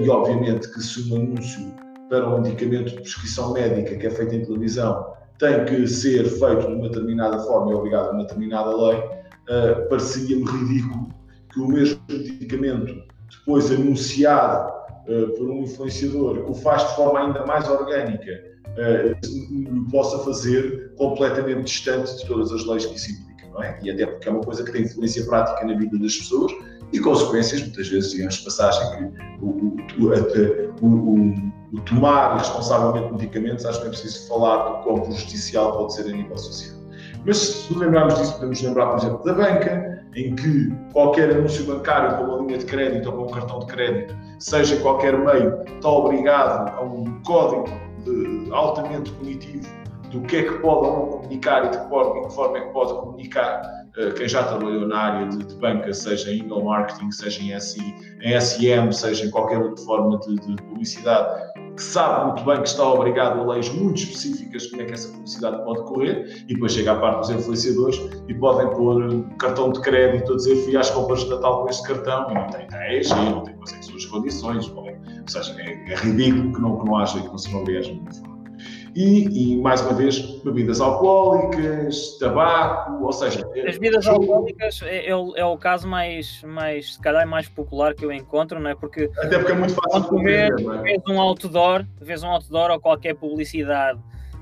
e obviamente que se um anúncio para um medicamento de prescrição médica que é feito em televisão tem que ser feito de uma determinada forma e obrigado a uma determinada lei, uh, parecia-me ridículo que o mesmo medicamento, depois anunciado uh, por um influenciador, que o faz de forma ainda mais orgânica, uh, possa fazer completamente distante de todas as leis que isso implica. não é? E até porque é uma coisa que tem influência prática na vida das pessoas e consequências, muitas vezes, digamos passagem, que o, o, o, tomar responsavelmente medicamentos, acho que é preciso falar do quão prejudicial pode ser a nível social. Mas se lembrarmos disso, podemos lembrar, por exemplo, da banca, em que qualquer anúncio bancário com uma linha de crédito ou com um cartão de crédito, seja qualquer meio, está obrigado a um código de, altamente cognitivo do que é que pode ou não comunicar e de que forma, é que pode comunicar quem já trabalhou na área de, de, banca, seja em email marketing, seja em, SI, em seja em qualquer outra forma de, de, publicidade, que sabe muito bem que está obrigado a leis muito específicas como é que essa publicidade pode correr, e depois chega à parte dos influenciadores e podem pôr um cartão de crédito a dizer fui às compras de Natal com este cartão e não tem TAEG, não tem quais são as condições, ou seja, é, é ridículo que não, que não haja e que não sejam obrigados de nenhuma forma. E, e, mais uma vez, bebidas alcoólicas, tabaco, ou seja. As bebidas jogo... alcoólicas é, é, o, é, o, caso mais, mais, se calhar, mais popular que eu encontro, não é? Porque. Até porque é muito fácil de ver. É? Vês um outdoor, vês um outdoor ou qualquer publicidade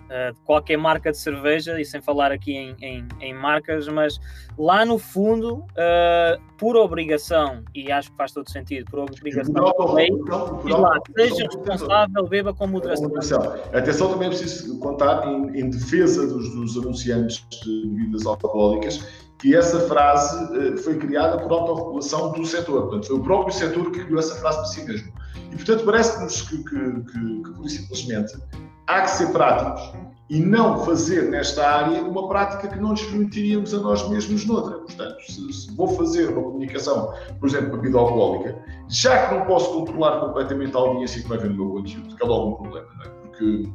uh, de qualquer marca de cerveja, e sem falar aqui em, em, em marcas, mas lá no fundo, uh, por obrigação, e acho que faz todo sentido, por obrigação da lei, lá, seja responsável, beba com moderação. Atenção, também é preciso contar em, em defesa dos, dos anunciantes de bebidas alcoólicas que essa frase uh, foi criada por autorregulação do setor. Portanto, foi o próprio setor que criou essa frase para si mesmo. E, portanto, parece-nos que, que, que, que, por simplesmente, há que ser práticos e não fazer nesta área uma prática que não nos permitiríamos a nós mesmos noutra. Portanto, se, se vou fazer uma comunicação, por exemplo, bebida alcoólica, já que não posso controlar completamente a audiência que vai ver no meu conteúdo, que é logo um problema, não é? Porque,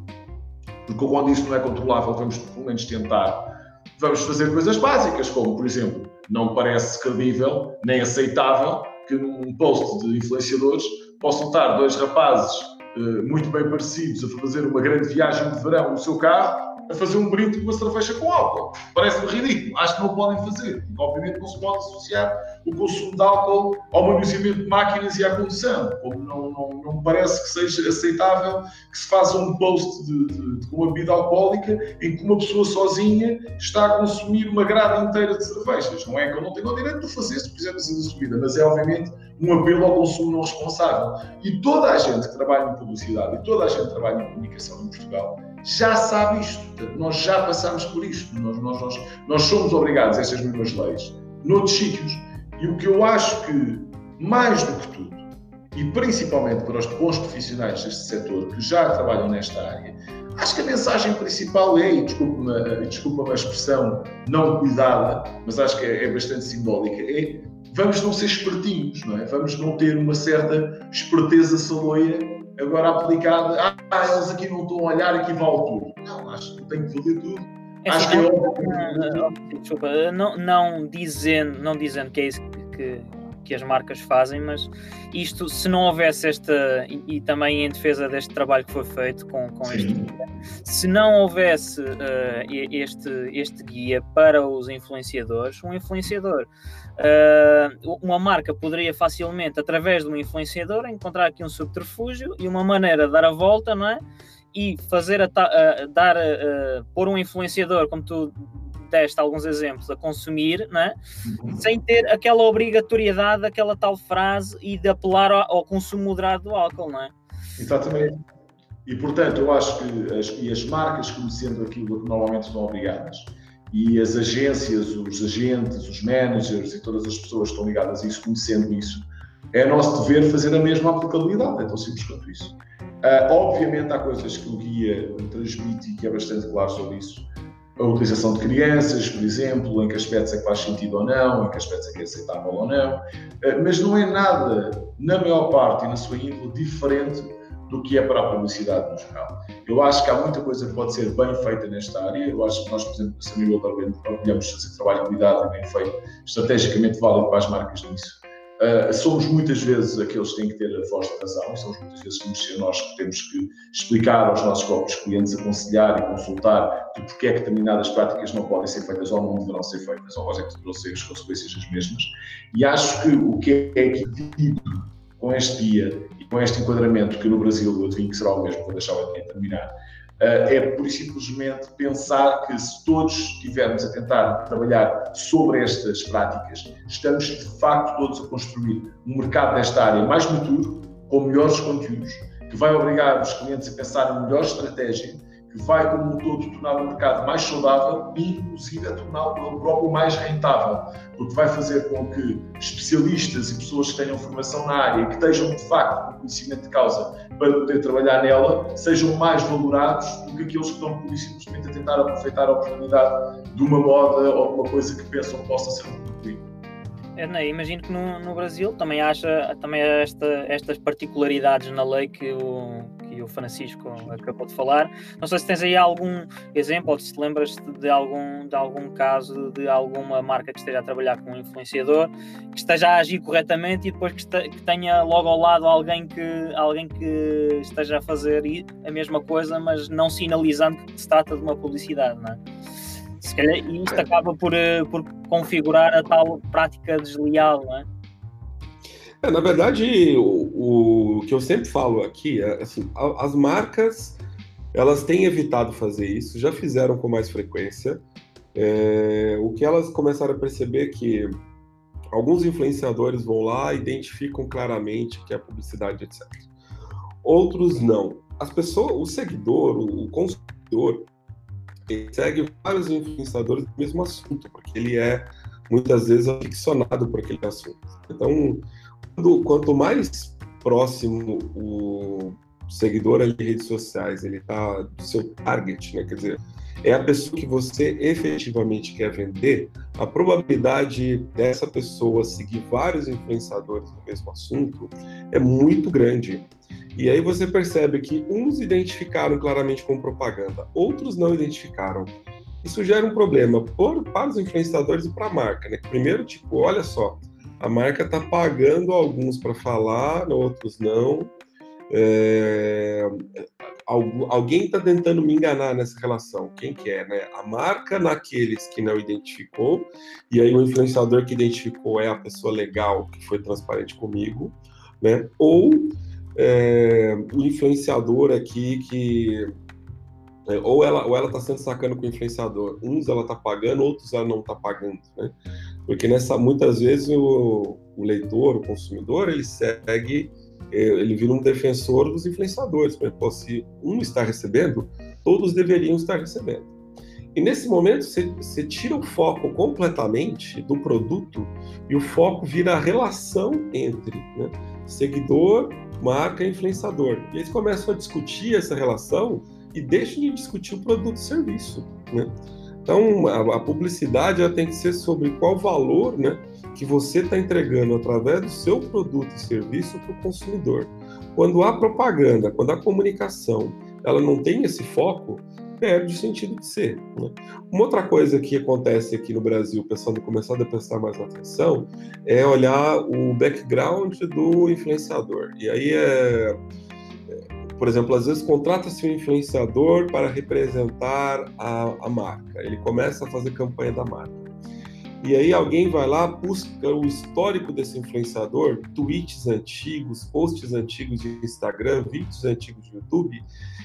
porque quando isso não é controlável, vamos pelo menos tentar. Vamos fazer coisas básicas, como, por exemplo, não parece credível nem aceitável que num post de influenciadores possam estar dois rapazes uh, muito bem parecidos a fazer uma grande viagem de verão no seu carro a fazer um brinde com uma cerveja com álcool. Parece-me ridículo. Acho que não podem fazer. Obviamente não se pode associar o consumo de álcool ao manuseamento de máquinas e à condução. Como não, não, não me parece que seja aceitável que se faça um post de, de, de uma bebida alcoólica em que uma pessoa sozinha está a consumir uma grada inteira de cervejas. Não é que eu não tenho o direito de fazer se quiser fazer a subida, mas é obviamente um apelo ao consumo não responsável. E toda a gente que trabalha em publicidade e toda a gente que trabalha em comunicação em Portugal já sabe isto. Nós já passamos por isto. Nós, nós, nós, nós somos obrigados a estas mesmas leis noutros sítios. E o que eu acho que, mais do que tudo, e principalmente para os bons profissionais deste setor que já trabalham nesta área, acho que a mensagem principal é, e desculpa-me desculpa a expressão não cuidada, mas acho que é, é bastante simbólica, é vamos não ser espertinhos, não é? Vamos não ter uma certa esperteza saloia agora aplicada. Ah, eles aqui não estão a olhar, aqui vale tudo. Não, acho que tem que valer tudo. É acho assim, que é Desculpa, não, não, dizendo, não dizendo que é isso que, que as marcas fazem, mas isto, se não houvesse esta, e, e também em defesa deste trabalho que foi feito com, com este guia, se não houvesse uh, este, este guia para os influenciadores, um influenciador Uh, uma marca poderia facilmente, através de um influenciador, encontrar aqui um subterfúgio e uma maneira de dar a volta, não é? E fazer a, uh, dar, uh, pôr um influenciador, como tu deste alguns exemplos, a consumir, não é? Uhum. sem ter aquela obrigatoriedade daquela tal frase e de apelar ao, ao, consumo moderado do álcool, não é? Exatamente. E portanto, eu acho que as, as marcas, como sendo aquilo que normalmente são obrigadas, e as agências, os agentes, os managers e todas as pessoas que estão ligadas a isso, conhecendo isso, é nosso dever fazer a mesma aplicabilidade, é tão simples quanto isso. Uh, obviamente há coisas que o guia transmite e que é bastante claro sobre isso. A utilização de crianças, por exemplo, em que aspectos é que faz sentido ou não, em que aspectos é que é aceitável ou não, uh, mas não é nada, na maior parte e na sua índole, diferente do que é para a publicidade no geral. Eu acho que há muita coisa que pode ser bem feita nesta área. Eu acho que nós, por exemplo, a Samir orgulhamos fazer trabalho de qualidade e bem feito, estrategicamente válido para as marcas nisso. Uh, somos muitas vezes aqueles que têm que ter a voz de razão, somos muitas vezes nós que temos que explicar aos nossos próprios clientes, aconselhar e consultar de porque é que determinadas práticas não podem ser feitas ou não deverão ser feitas, ou quais é que deverão ser as consequências as mesmas. E acho que o que é que pedido com este dia e com este enquadramento, que no Brasil eu adivinho que será o mesmo, vou deixar o dia terminar, é por simplesmente pensar que se todos estivermos a tentar trabalhar sobre estas práticas, estamos de facto todos a construir um mercado desta área mais maturo, com melhores conteúdos, que vai obrigar os clientes a pensar em melhor estratégia que vai, como um todo, tornar o mercado mais saudável e, inclusive, a torná-lo próprio mais rentável, porque vai fazer com que especialistas e pessoas que tenham formação na área, que estejam, de facto, com conhecimento de causa para poder trabalhar nela, sejam mais valorados do que aqueles que estão, por simplesmente, a tentar aproveitar a oportunidade de uma moda ou de uma coisa que pensam que possa ser um produto. É? Imagino que no, no, Brasil também acha também esta, estas particularidades na lei que o, o Francisco acabou de falar. Não sei se tens aí algum exemplo ou se te lembras de algum, de algum caso de alguma marca que esteja a trabalhar com um influenciador, que esteja a agir corretamente e depois que, este, que tenha logo ao lado alguém que, alguém que esteja a fazer a mesma coisa, mas não sinalizando que se trata de uma publicidade, não é? Se calhar isto acaba por, eh, por configurar a tal prática desleal, não é? É, na verdade, o, o, que eu sempre falo aqui é assim, as marcas elas têm evitado fazer isso, já fizeram com mais frequência. É, o que elas começaram a perceber é que alguns influenciadores vão lá, identificam claramente que é publicidade, etc. Outros não. As pessoas, o seguidor, o consumidor, ele segue vários influenciadores do mesmo assunto, porque ele é muitas vezes aficionado por aquele assunto. Então, quanto mais próximo o seguidor ali de redes sociais ele está do seu target, né? Quer dizer, é a pessoa que você efetivamente quer vender, a probabilidade dessa pessoa seguir vários influenciadores no mesmo assunto é muito grande. E aí você percebe que uns identificaram claramente com propaganda, outros não identificaram. Isso gera um problema por, para os influenciadores e para a marca, né? Primeiro, tipo, olha só, a marca está pagando alguns para falar, outros não. É, alguém está tentando me enganar nessa relação. Quem que é, né? A marca naqueles que não identificou, e aí o influenciador que identificou é a pessoa legal que foi transparente comigo, né? Ou é, o influenciador aqui que é, ou ela ou ela está sendo sacando com o influenciador. Uns ela está pagando, outros ela não está pagando, né? Porque nessa, muitas vezes o, o leitor, o consumidor, ele segue, é, ele vira um defensor dos influenciadores. Porque, se um está recebendo, todos deveriam estar recebendo. E nesse momento você, você tira o foco completamente do produto e o foco vira a relação entre né, seguidor, marca e influenciador. E eles começam a discutir essa relação e deixam de discutir o produto e serviço. Né? Então, a, a publicidade ela tem que ser sobre qual valor né, que você está entregando através do seu produto e serviço para o consumidor. Quando a propaganda, quando a comunicação, ela não tem esse foco, perde o sentido de ser. Né? Uma outra coisa que acontece aqui no Brasil, o pessoal tem começado a prestar mais atenção, é olhar o background do influenciador. E aí é por exemplo, às vezes contrata-se um influenciador para representar a, a marca. Ele começa a fazer campanha da marca. E aí alguém vai lá, busca o histórico desse influenciador, tweets antigos, posts antigos de Instagram, vídeos antigos de YouTube,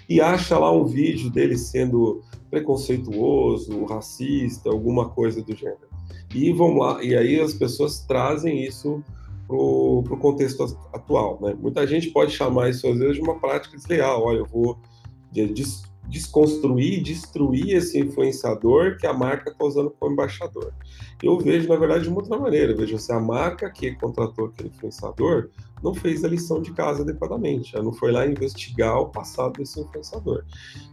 e acha lá um vídeo dele sendo preconceituoso, racista, alguma coisa do gênero. E vão lá, e aí as pessoas trazem isso para o contexto atual. Né? Muita gente pode chamar isso, às vezes, de uma prática desleal. Olha, eu vou des desconstruir, destruir esse influenciador que a marca está usando como embaixador. Eu vejo, na verdade, de uma outra maneira. Eu vejo se a marca que contratou aquele influenciador não fez a lição de casa adequadamente, ela não foi lá investigar o passado desse influenciador.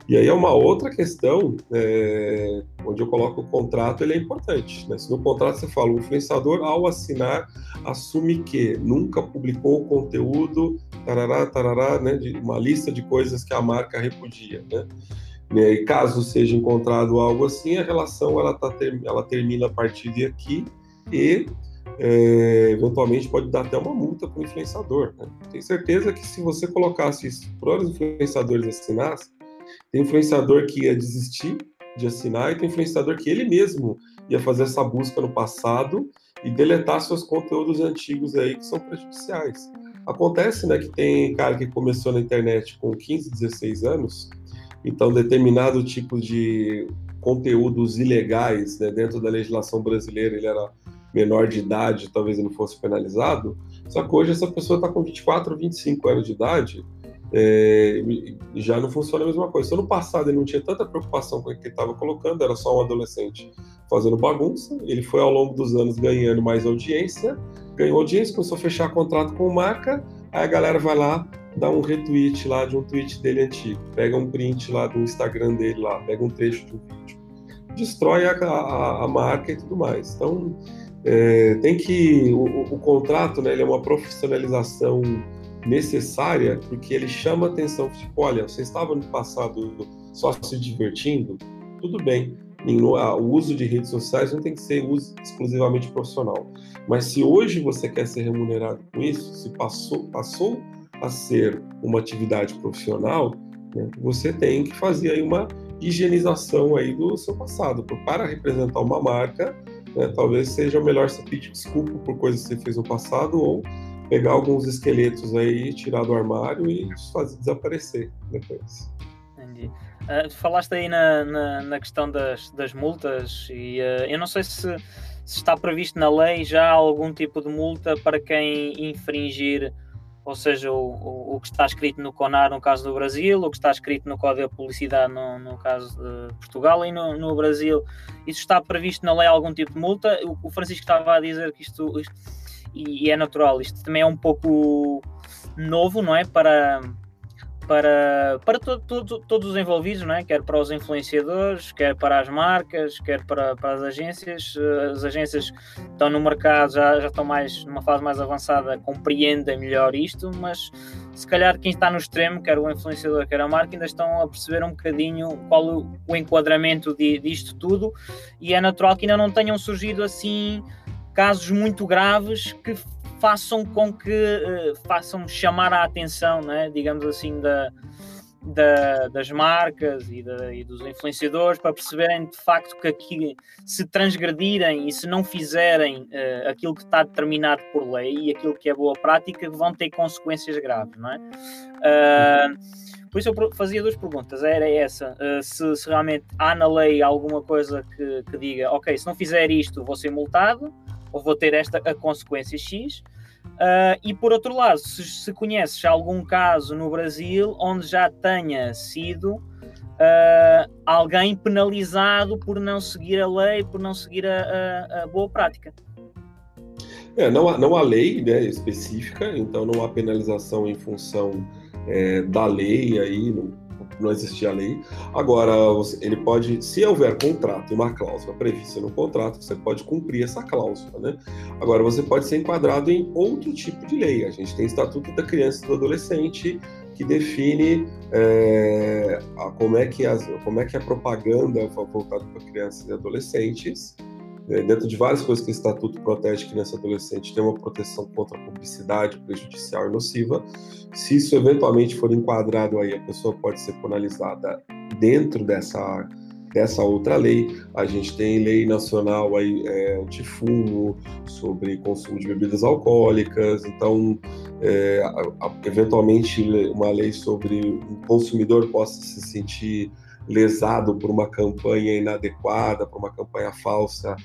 E aí é uma outra questão, é, onde eu coloco o contrato, ele é importante. Né? Se no contrato você fala, o influenciador, ao assinar, assume que nunca publicou o conteúdo, tarará, tarará, né, de uma lista de coisas que a marca repudia, né? E caso seja encontrado algo assim, a relação ela, tá, ela termina a partir de aqui e é, eventualmente pode dar até uma multa para o influenciador. Né? Tenho certeza que se você colocasse isso para os influenciadores assinassem, tem influenciador que ia desistir de assinar e tem influenciador que ele mesmo ia fazer essa busca no passado e deletar seus conteúdos antigos aí que são prejudiciais. Acontece, né, que tem cara que começou na internet com 15, 16 anos Então, determinado tipo de conteúdos ilegais né, dentro da legislação brasileira, ele era menor de idade, talvez ele fosse penalizado. Só que hoje essa pessoa está com 24, 25 anos de idade é, já não funciona a mesma coisa. Então, no passado ele não tinha tanta preocupação com o que ele estava colocando, era só um adolescente fazendo bagunça. Ele foi ao longo dos anos ganhando mais audiência, ganhou audiência, começou a fechar contrato com marca, aí a galera vai lá, dá um retweet lá de um tweet dele antigo, pega um print lá do Instagram dele lá, pega um trecho de um vídeo, destrói a, a, a marca e tudo mais. Então, é, tem que o, o, contrato, né, ele é uma profissionalização necessária porque ele chama atenção, tipo, olha, você estava no passado só se divertindo, tudo bem. O uso de redes sociais não tem que ser uso exclusivamente profissional. Mas se hoje você quer ser remunerado com isso, se passou, passou a ser uma atividade profissional, né, você tem que fazer aí uma higienização aí do seu passado. Para representar uma marca, né, talvez seja melhor você pedir desculpa por coisas que você fez no passado ou pegar alguns esqueletos aí, tirar do armário e fazer desaparecer depois. Entendi. Uh, falaste aí na, na, na, questão das, das multas e uh, eu não sei se, se, está previsto na lei já algum tipo de multa para quem infringir, ou seja, o, o, o, que está escrito no CONAR no caso do Brasil, o que está escrito no Código de Publicidade no, no caso de Portugal e no, no Brasil. Isso está previsto na lei algum tipo de multa? O, o Francisco estava a dizer que isto, isto e, é natural, isto também é um pouco novo, não é? Para, para, para to, to, todos os envolvidos, não é? quer para os influenciadores, quer para as marcas, quer para, para as agências. As agências estão no mercado, já, já estão mais numa fase mais avançada, compreendem melhor isto, mas se calhar quem está no extremo, quer o influenciador, quer a marca, ainda estão a perceber um bocadinho qual o, o enquadramento de, disto tudo, e é natural que ainda não tenham surgido assim casos muito graves que façam com que uh, façam chamar a atenção, né, digamos assim, da, da, das marcas e, da, e, dos influenciadores para perceberem de facto que aqui, se transgredirem e se não fizerem uh, aquilo que está determinado por lei e aquilo que é boa prática, vão ter consequências graves, não é? Uh, por isso eu fazia duas perguntas. Era essa: uh, se, se, realmente há na lei alguma coisa que, que diga, ok, se não fizer isto, vou ser multado, ou vou ter esta a consequência X. Uh, e por outro lado, se, se conheces algum caso no Brasil onde já tenha sido uh, alguém penalizado por não seguir a lei, por não seguir a, a, a boa prática. É, não, há, não há lei né, específica, então não há penalização em função é, da lei aí, não existia lei. Agora, ele pode, se houver contrato e uma cláusula prevista no contrato, você pode cumprir essa cláusula, né? Agora, você pode ser enquadrado em outro tipo de lei. A gente tem Estatuto da Criança e do Adolescente, que define é, a, como, é que as, como é que a propaganda voltada para crianças e adolescentes é, dentro de várias coisas que o Estatuto protege criança e adolescente, tem uma proteção contra a publicidade prejudicial e nociva. Se isso eventualmente for enquadrado aí, a pessoa pode ser penalizada dentro dessa dessa outra lei. A gente tem lei nacional aí é, antifumo, sobre consumo de bebidas alcoólicas, então é, eventualmente uma lei sobre o consumidor possa se sentir lesado por uma campanha inadequada, por uma campanha falsa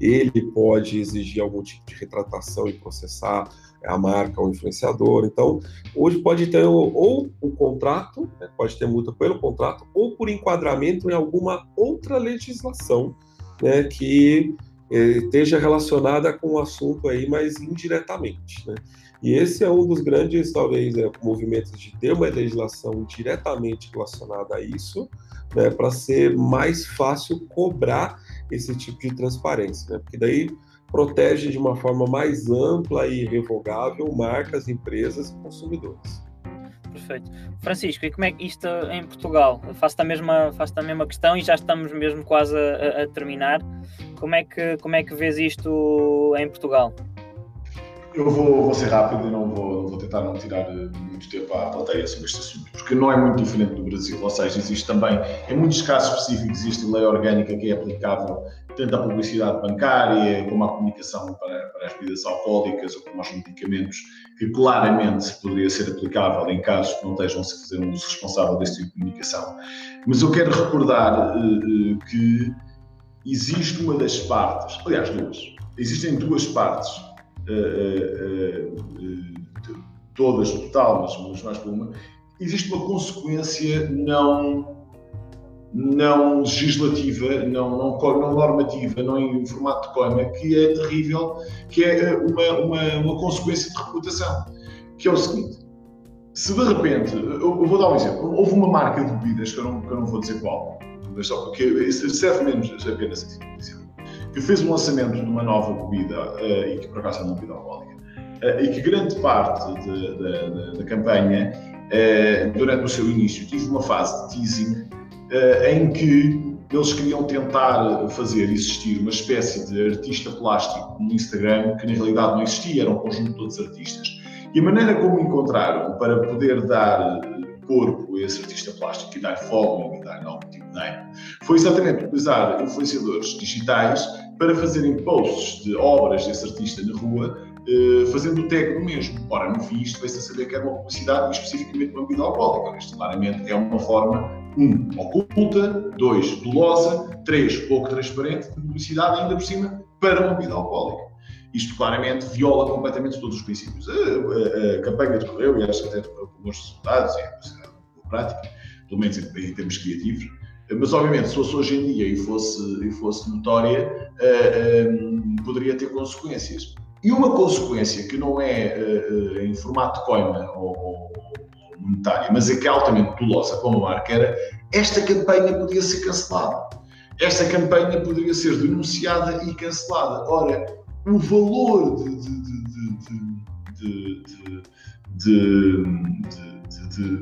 ele pode exigir algum tipo de retratação e processar a marca ou o influenciador. Então, hoje pode ter ou o contrato, né, pode ter multa pelo contrato, ou por enquadramento em alguma outra legislação né, que eh, esteja relacionada com o assunto aí, mas indiretamente. Né? E esse é um dos grandes, talvez, é, movimentos de ter uma legislação diretamente relacionada a isso, né, para ser mais fácil cobrar esse tipo de transparência, né? porque daí protege de uma forma mais ampla e revogável marcas, empresas e consumidores. Perfeito. Francisco, e como é que isto em Portugal? Faço a mesma, faço a mesma questão e já estamos mesmo quase a, a terminar. Como é, que, como é que vês isto em Portugal? Eu vou, vou ser rápido e não vou, vou tentar não tirar muito tempo à plateia sobre este assunto, porque não é muito diferente do Brasil, ou seja, existe também, em muitos casos específicos, existe lei orgânica que é aplicável tanto à publicidade bancária, como à comunicação para, para as bebidas alcoólicas ou como aos medicamentos, que claramente poderia ser aplicável em casos que não estejam a fazer um uso responsável deste tipo de comunicação. Mas eu quero recordar uh, que existe uma das partes, aliás, duas, existem duas partes, uh, uh, todas total, mas, mas mais por uma, existe uma consequência não não legislativa, não, não, não, normativa, não em formato de coima, que é terrível, que é uma, uma, uma consequência de reputação, que é o seguinte, se de repente, eu vou dar um exemplo, houve uma marca de bebidas, que eu não, que eu não vou dizer qual, mas só porque serve menos apenas assim, que fez um lançamento de uma nova bebida, uh, e que por acaso é uma bebida alcoólica, e que grande parte de, de, de, da campanha, uh, durante o seu início, tive uma fase de teasing uh, em que eles queriam tentar fazer existir uma espécie de artista plástico no Instagram que na realidade não existia, era um conjunto de outros artistas. E a maneira como encontraram para poder dar corpo a esse artista plástico e dar following e dar algum tipo de name foi exatamente utilizar influenciadores digitais para fazerem posts de obras desse artista na rua Uh, fazendo o tag mesmo. Ora, no fim, isto veio-se a saber que era uma publicidade especificamente uma bebida alcoólica. Isto claramente é uma forma um, oculta, dois, dolosa, três, pouco transparente, de publicidade ainda por cima para uma bebida alcoólica. Isto claramente viola completamente todos os princípios. A, a, a campanha decorreu e acho que até decorreu com bons resultados e é uma prática, pelo menos em, em termos criativos. Mas, obviamente, se fosse hoje em dia e fosse, e fosse notória, uh, eh, um, eh, poderia ter consequências. E uma consequência que não é uh, em formato coima ou, monetária, mas é que é altamente dolosa como a marca, era esta campanha podia ser cancelada. Esta campanha poderia ser denunciada e cancelada. Ora, o valor de, de, de,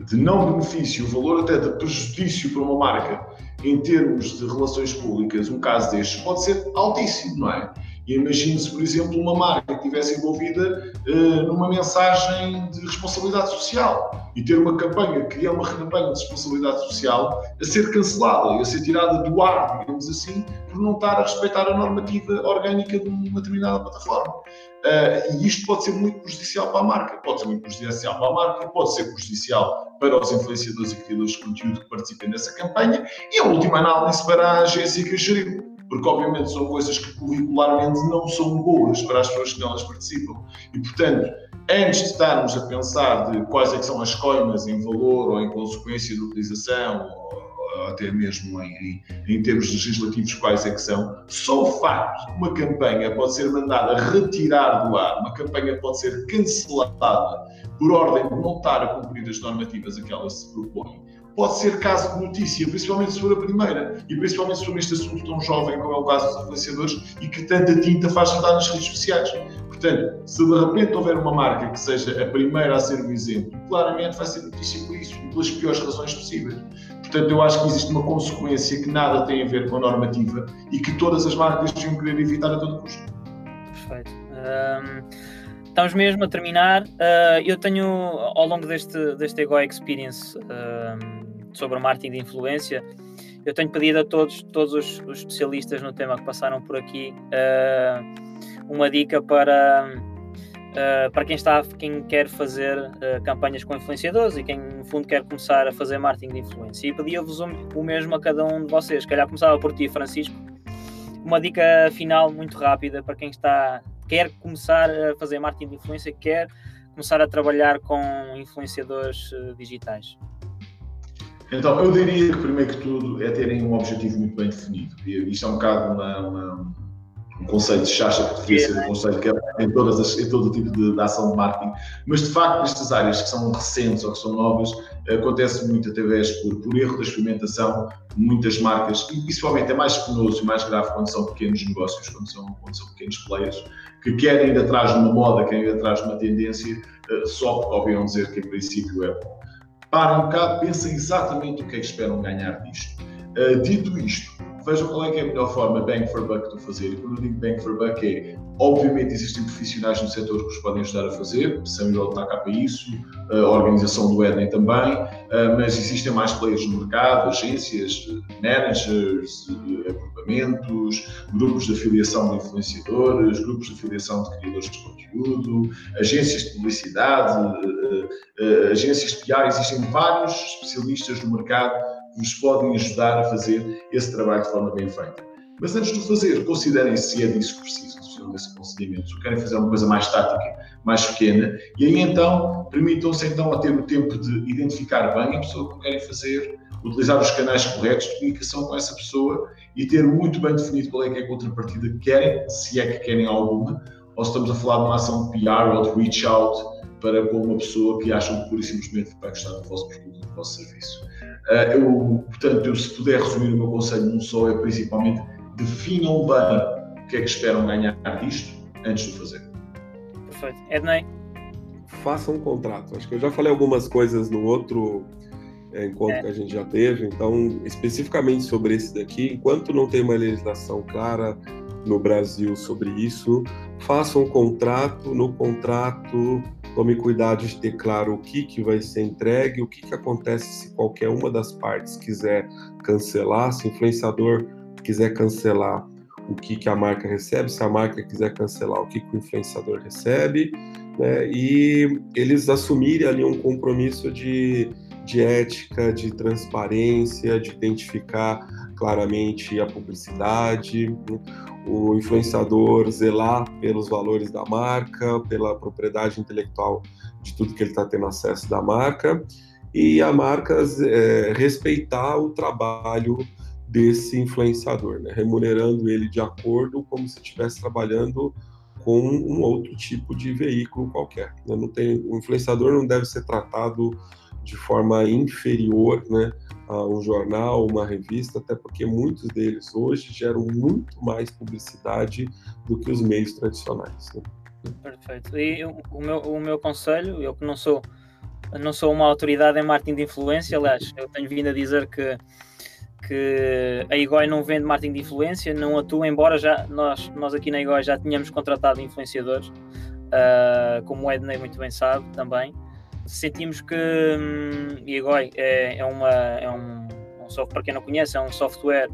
de, não benefício, o valor até de prejuízo para uma marca em termos de relações públicas, um caso destes, pode ser altíssimo, não é? E imagine-se, por exemplo, uma marca que estivesse envolvida uh, numa mensagem de responsabilidade social e ter uma campanha, criar uma campanha de responsabilidade social a ser cancelada e a ser tirada do ar, digamos assim, por não estar a respeitar a normativa orgânica de uma determinada plataforma. Uh, e isto pode ser muito prejudicial para a marca, pode ser muito prejudicial para a marca, pode ser prejudicial para os influenciadores e criadores de conteúdo que participem nessa campanha e, a última análise, para a agência que a geriu porque obviamente são coisas que curricularmente não são boas para as pessoas que nelas participam. E, portanto, antes de estarmos a pensar de quais é são as coimas em valor ou em consequência de utilização, ou, até mesmo em, em, em, termos legislativos quais é que são, só o facto de uma campanha pode ser mandada retirar do ar, uma campanha pode ser cancelada por ordem de não estar a cumprir as normativas a que ela se propõe, pode ser caso de notícia, principalmente se for a primeira, e principalmente se for neste assunto tão jovem como é o caso dos influenciadores e que tanta tinta faz andar nas redes sociais. Portanto, se de repente houver uma marca que seja a primeira a ser um exemplo, claramente vai ser notícia por isso, pelas piores razões possíveis. Portanto, eu acho que existe uma consequência que nada tem a ver com a normativa e que todas as marcas deviam querer evitar a todo custo. Perfeito. Um... Estamos mesmo a terminar. Uh, eu tenho, ao longo deste, deste Ego Experience, uh, sobre o marketing de influência, eu tenho pedido a todos, todos os, os especialistas no tema que passaram por aqui uh, uma dica para, uh, para quem, está, quem quer fazer uh, campanhas com influenciadores e quem, no fundo, quer começar a fazer marketing de influência. E pedia-vos o, o mesmo a cada um de vocês. Calhar começava por ti, Francisco. Uma dica final muito rápida para quem está quer começar a fazer marketing de influência, quer começar a trabalhar com influenciadores digitais. Então, eu diria que, primeiro que tudo, é terem um objetivo muito bem definido. E isto é um bocado uma, uma, um conceito de chacha que devia ser um conceito que é em, todas as, em todo o tipo de, de, ação de marketing. Mas, de facto, nestas áreas que são recentes ou que são novas, acontece muito através, por, por erro da experimentação, muitas marcas, e principalmente é mais penoso e mais grave quando são pequenos negócios, quando são, quando são pequenos players, que querem ir atrás de uma moda, querem ir atrás de uma tendência, eh, só porque ouviram dizer que, em princípio, é bom um bocado, pensem exatamente o que é que esperam ganhar disto. Uh, dito isto, vejam qual é que é a melhor forma bang for buck de o fazer. E quando eu digo bang for buck é, obviamente existem profissionais no setor que os podem ajudar a fazer, Samuel está cá para isso, a organização do Edney também, mas existem mais players no mercado, agências, managers, agrupamentos, grupos de afiliação de influenciadores, grupos de afiliação de criadores de conteúdo, agências de publicidade, agências de PR, existem vários especialistas no mercado vos podem ajudar a fazer esse trabalho de forma bem feita. Mas antes de o fazer, considerem se é disso que precisam, se precisam desse procedimento, se querem fazer uma coisa mais tática, mais pequena, e aí então permitam-se então a ter o tempo de identificar bem a pessoa que querem fazer, utilizar os canais corretos de comunicação com essa pessoa e ter muito bem definido qual é que é a contrapartida que querem, se é que querem alguma, ou se estamos a falar de uma ação de PR ou de reach out para com uma pessoa que acham que pura e simplesmente vai gostar do vosso produto, do vosso serviço. Uh, eu, portanto, eu, se puder resumir o meu conselho num só, é principalmente definam bem o que é que esperam ganhar disto antes de o fazer. Perfeito. Ednei? Façam um contrato. Acho que eu já falei algumas coisas no outro é, encontro é. que a gente já teve, então, especificamente sobre esse daqui, enquanto não tem uma legislação clara no Brasil sobre isso, façam um contrato. No contrato, tome cuidado de ter claro o que, que vai ser entregue, o que, que acontece se qualquer uma das partes quiser cancelar, se o influenciador quiser cancelar o que, que a marca recebe, se a marca quiser cancelar o que, que o influenciador recebe, né? e eles assumirem ali um compromisso de, de ética, de transparência, de identificar claramente a publicidade, né? O influenciador zelar pelos valores da marca, pela propriedade intelectual de tudo que ele está tendo acesso da marca, e a marca é, respeitar o trabalho desse influenciador, né? remunerando ele de acordo como se estivesse trabalhando com um outro tipo de veículo qualquer. Né? Não tem, o influenciador não deve ser tratado de forma inferior né, a um jornal, uma revista, até porque muitos deles hoje geram muito mais publicidade do que os meios tradicionais. Né? Perfeito. E o meu, o meu conselho, eu que não sou, não sou uma autoridade em marketing de influência, aliás, eu tenho vindo a dizer que que a IGOI não vende marketing de influência, não atua, embora já nós, nós aqui na IGOI já tínhamos contratado influenciadores, uh, como o Edney muito bem sabe também. Sentimos que hum, IGOI é, é, uma, é um, um software, para quem não conhece, é um software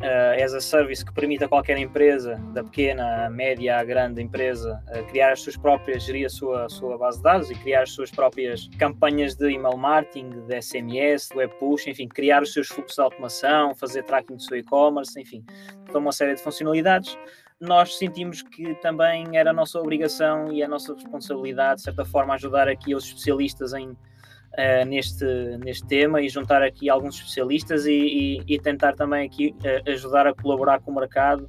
uh, as a service que permite a qualquer empresa, da pequena, média à grande empresa, uh, criar as suas próprias, gerir a sua, sua base de dados e criar as suas próprias campanhas de email marketing, de SMS, de web push, enfim, criar os seus fluxos de automação, fazer tracking do seu e-commerce, enfim, toda uma série de funcionalidades nós sentimos que também era a nossa obrigação e a nossa responsabilidade, de certa forma, ajudar aqui os especialistas em, uh, neste, neste tema e juntar aqui alguns especialistas e, e, e tentar também aqui uh, ajudar a colaborar com o mercado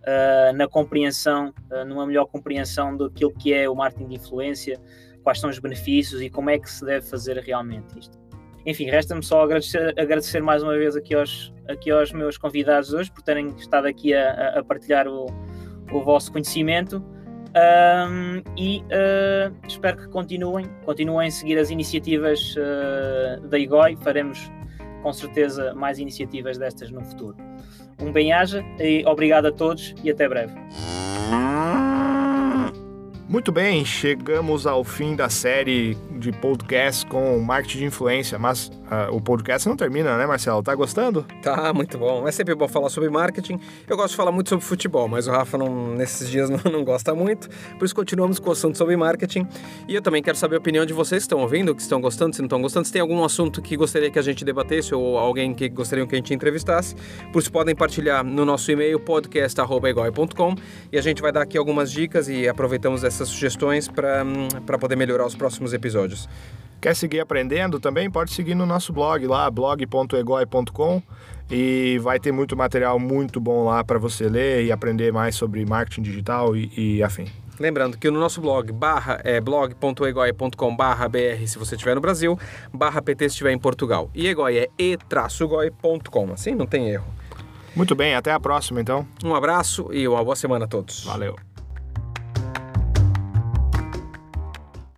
uh, na compreensão, numa melhor compreensão daquilo que é o marketing de influência, quais são os benefícios e como é que se deve fazer realmente isto. Enfim, resta-me só agradecer, agradecer, mais uma vez aqui aos, aqui aos meus convidados hoje por terem estado aqui a, a partilhar o, o vosso conhecimento. Um, e uh, espero que continuem, continuem a seguir as iniciativas uh, da IGOI. Faremos com certeza mais iniciativas destas no futuro. Um bem-aja e obrigado a todos e até breve. Muito bem, chegamos ao fim da série de podcast com marketing de influência, mas uh, o podcast não termina, né, Marcelo? Tá gostando? Tá, muito bom. É sempre bom falar sobre marketing. Eu gosto de falar muito sobre futebol, mas o Rafa não, nesses dias não, não gosta muito, por isso continuamos com o assunto sobre marketing. E eu também quero saber a opinião de vocês que estão ouvindo, que estão gostando, se não estão gostando, se tem algum assunto que gostaria que a gente debatesse ou alguém que gostaria que a gente entrevistasse, por isso podem partilhar no nosso e-mail podcast.egoi.com e a gente vai dar aqui algumas dicas e aproveitamos essas essas sugestões para poder melhorar os próximos episódios. Quer seguir aprendendo também? Pode seguir no nosso blog lá, blog.egoi.com e vai ter muito material muito bom lá para você ler e aprender mais sobre marketing digital e, e afim. Lembrando que no nosso blog barra é blog.egoi.com barra br se você estiver no Brasil, barra pt se estiver em Portugal. E egoi é e-goi.com, assim não tem erro. Muito bem, até a próxima então. Um abraço e uma boa semana a todos. Valeu.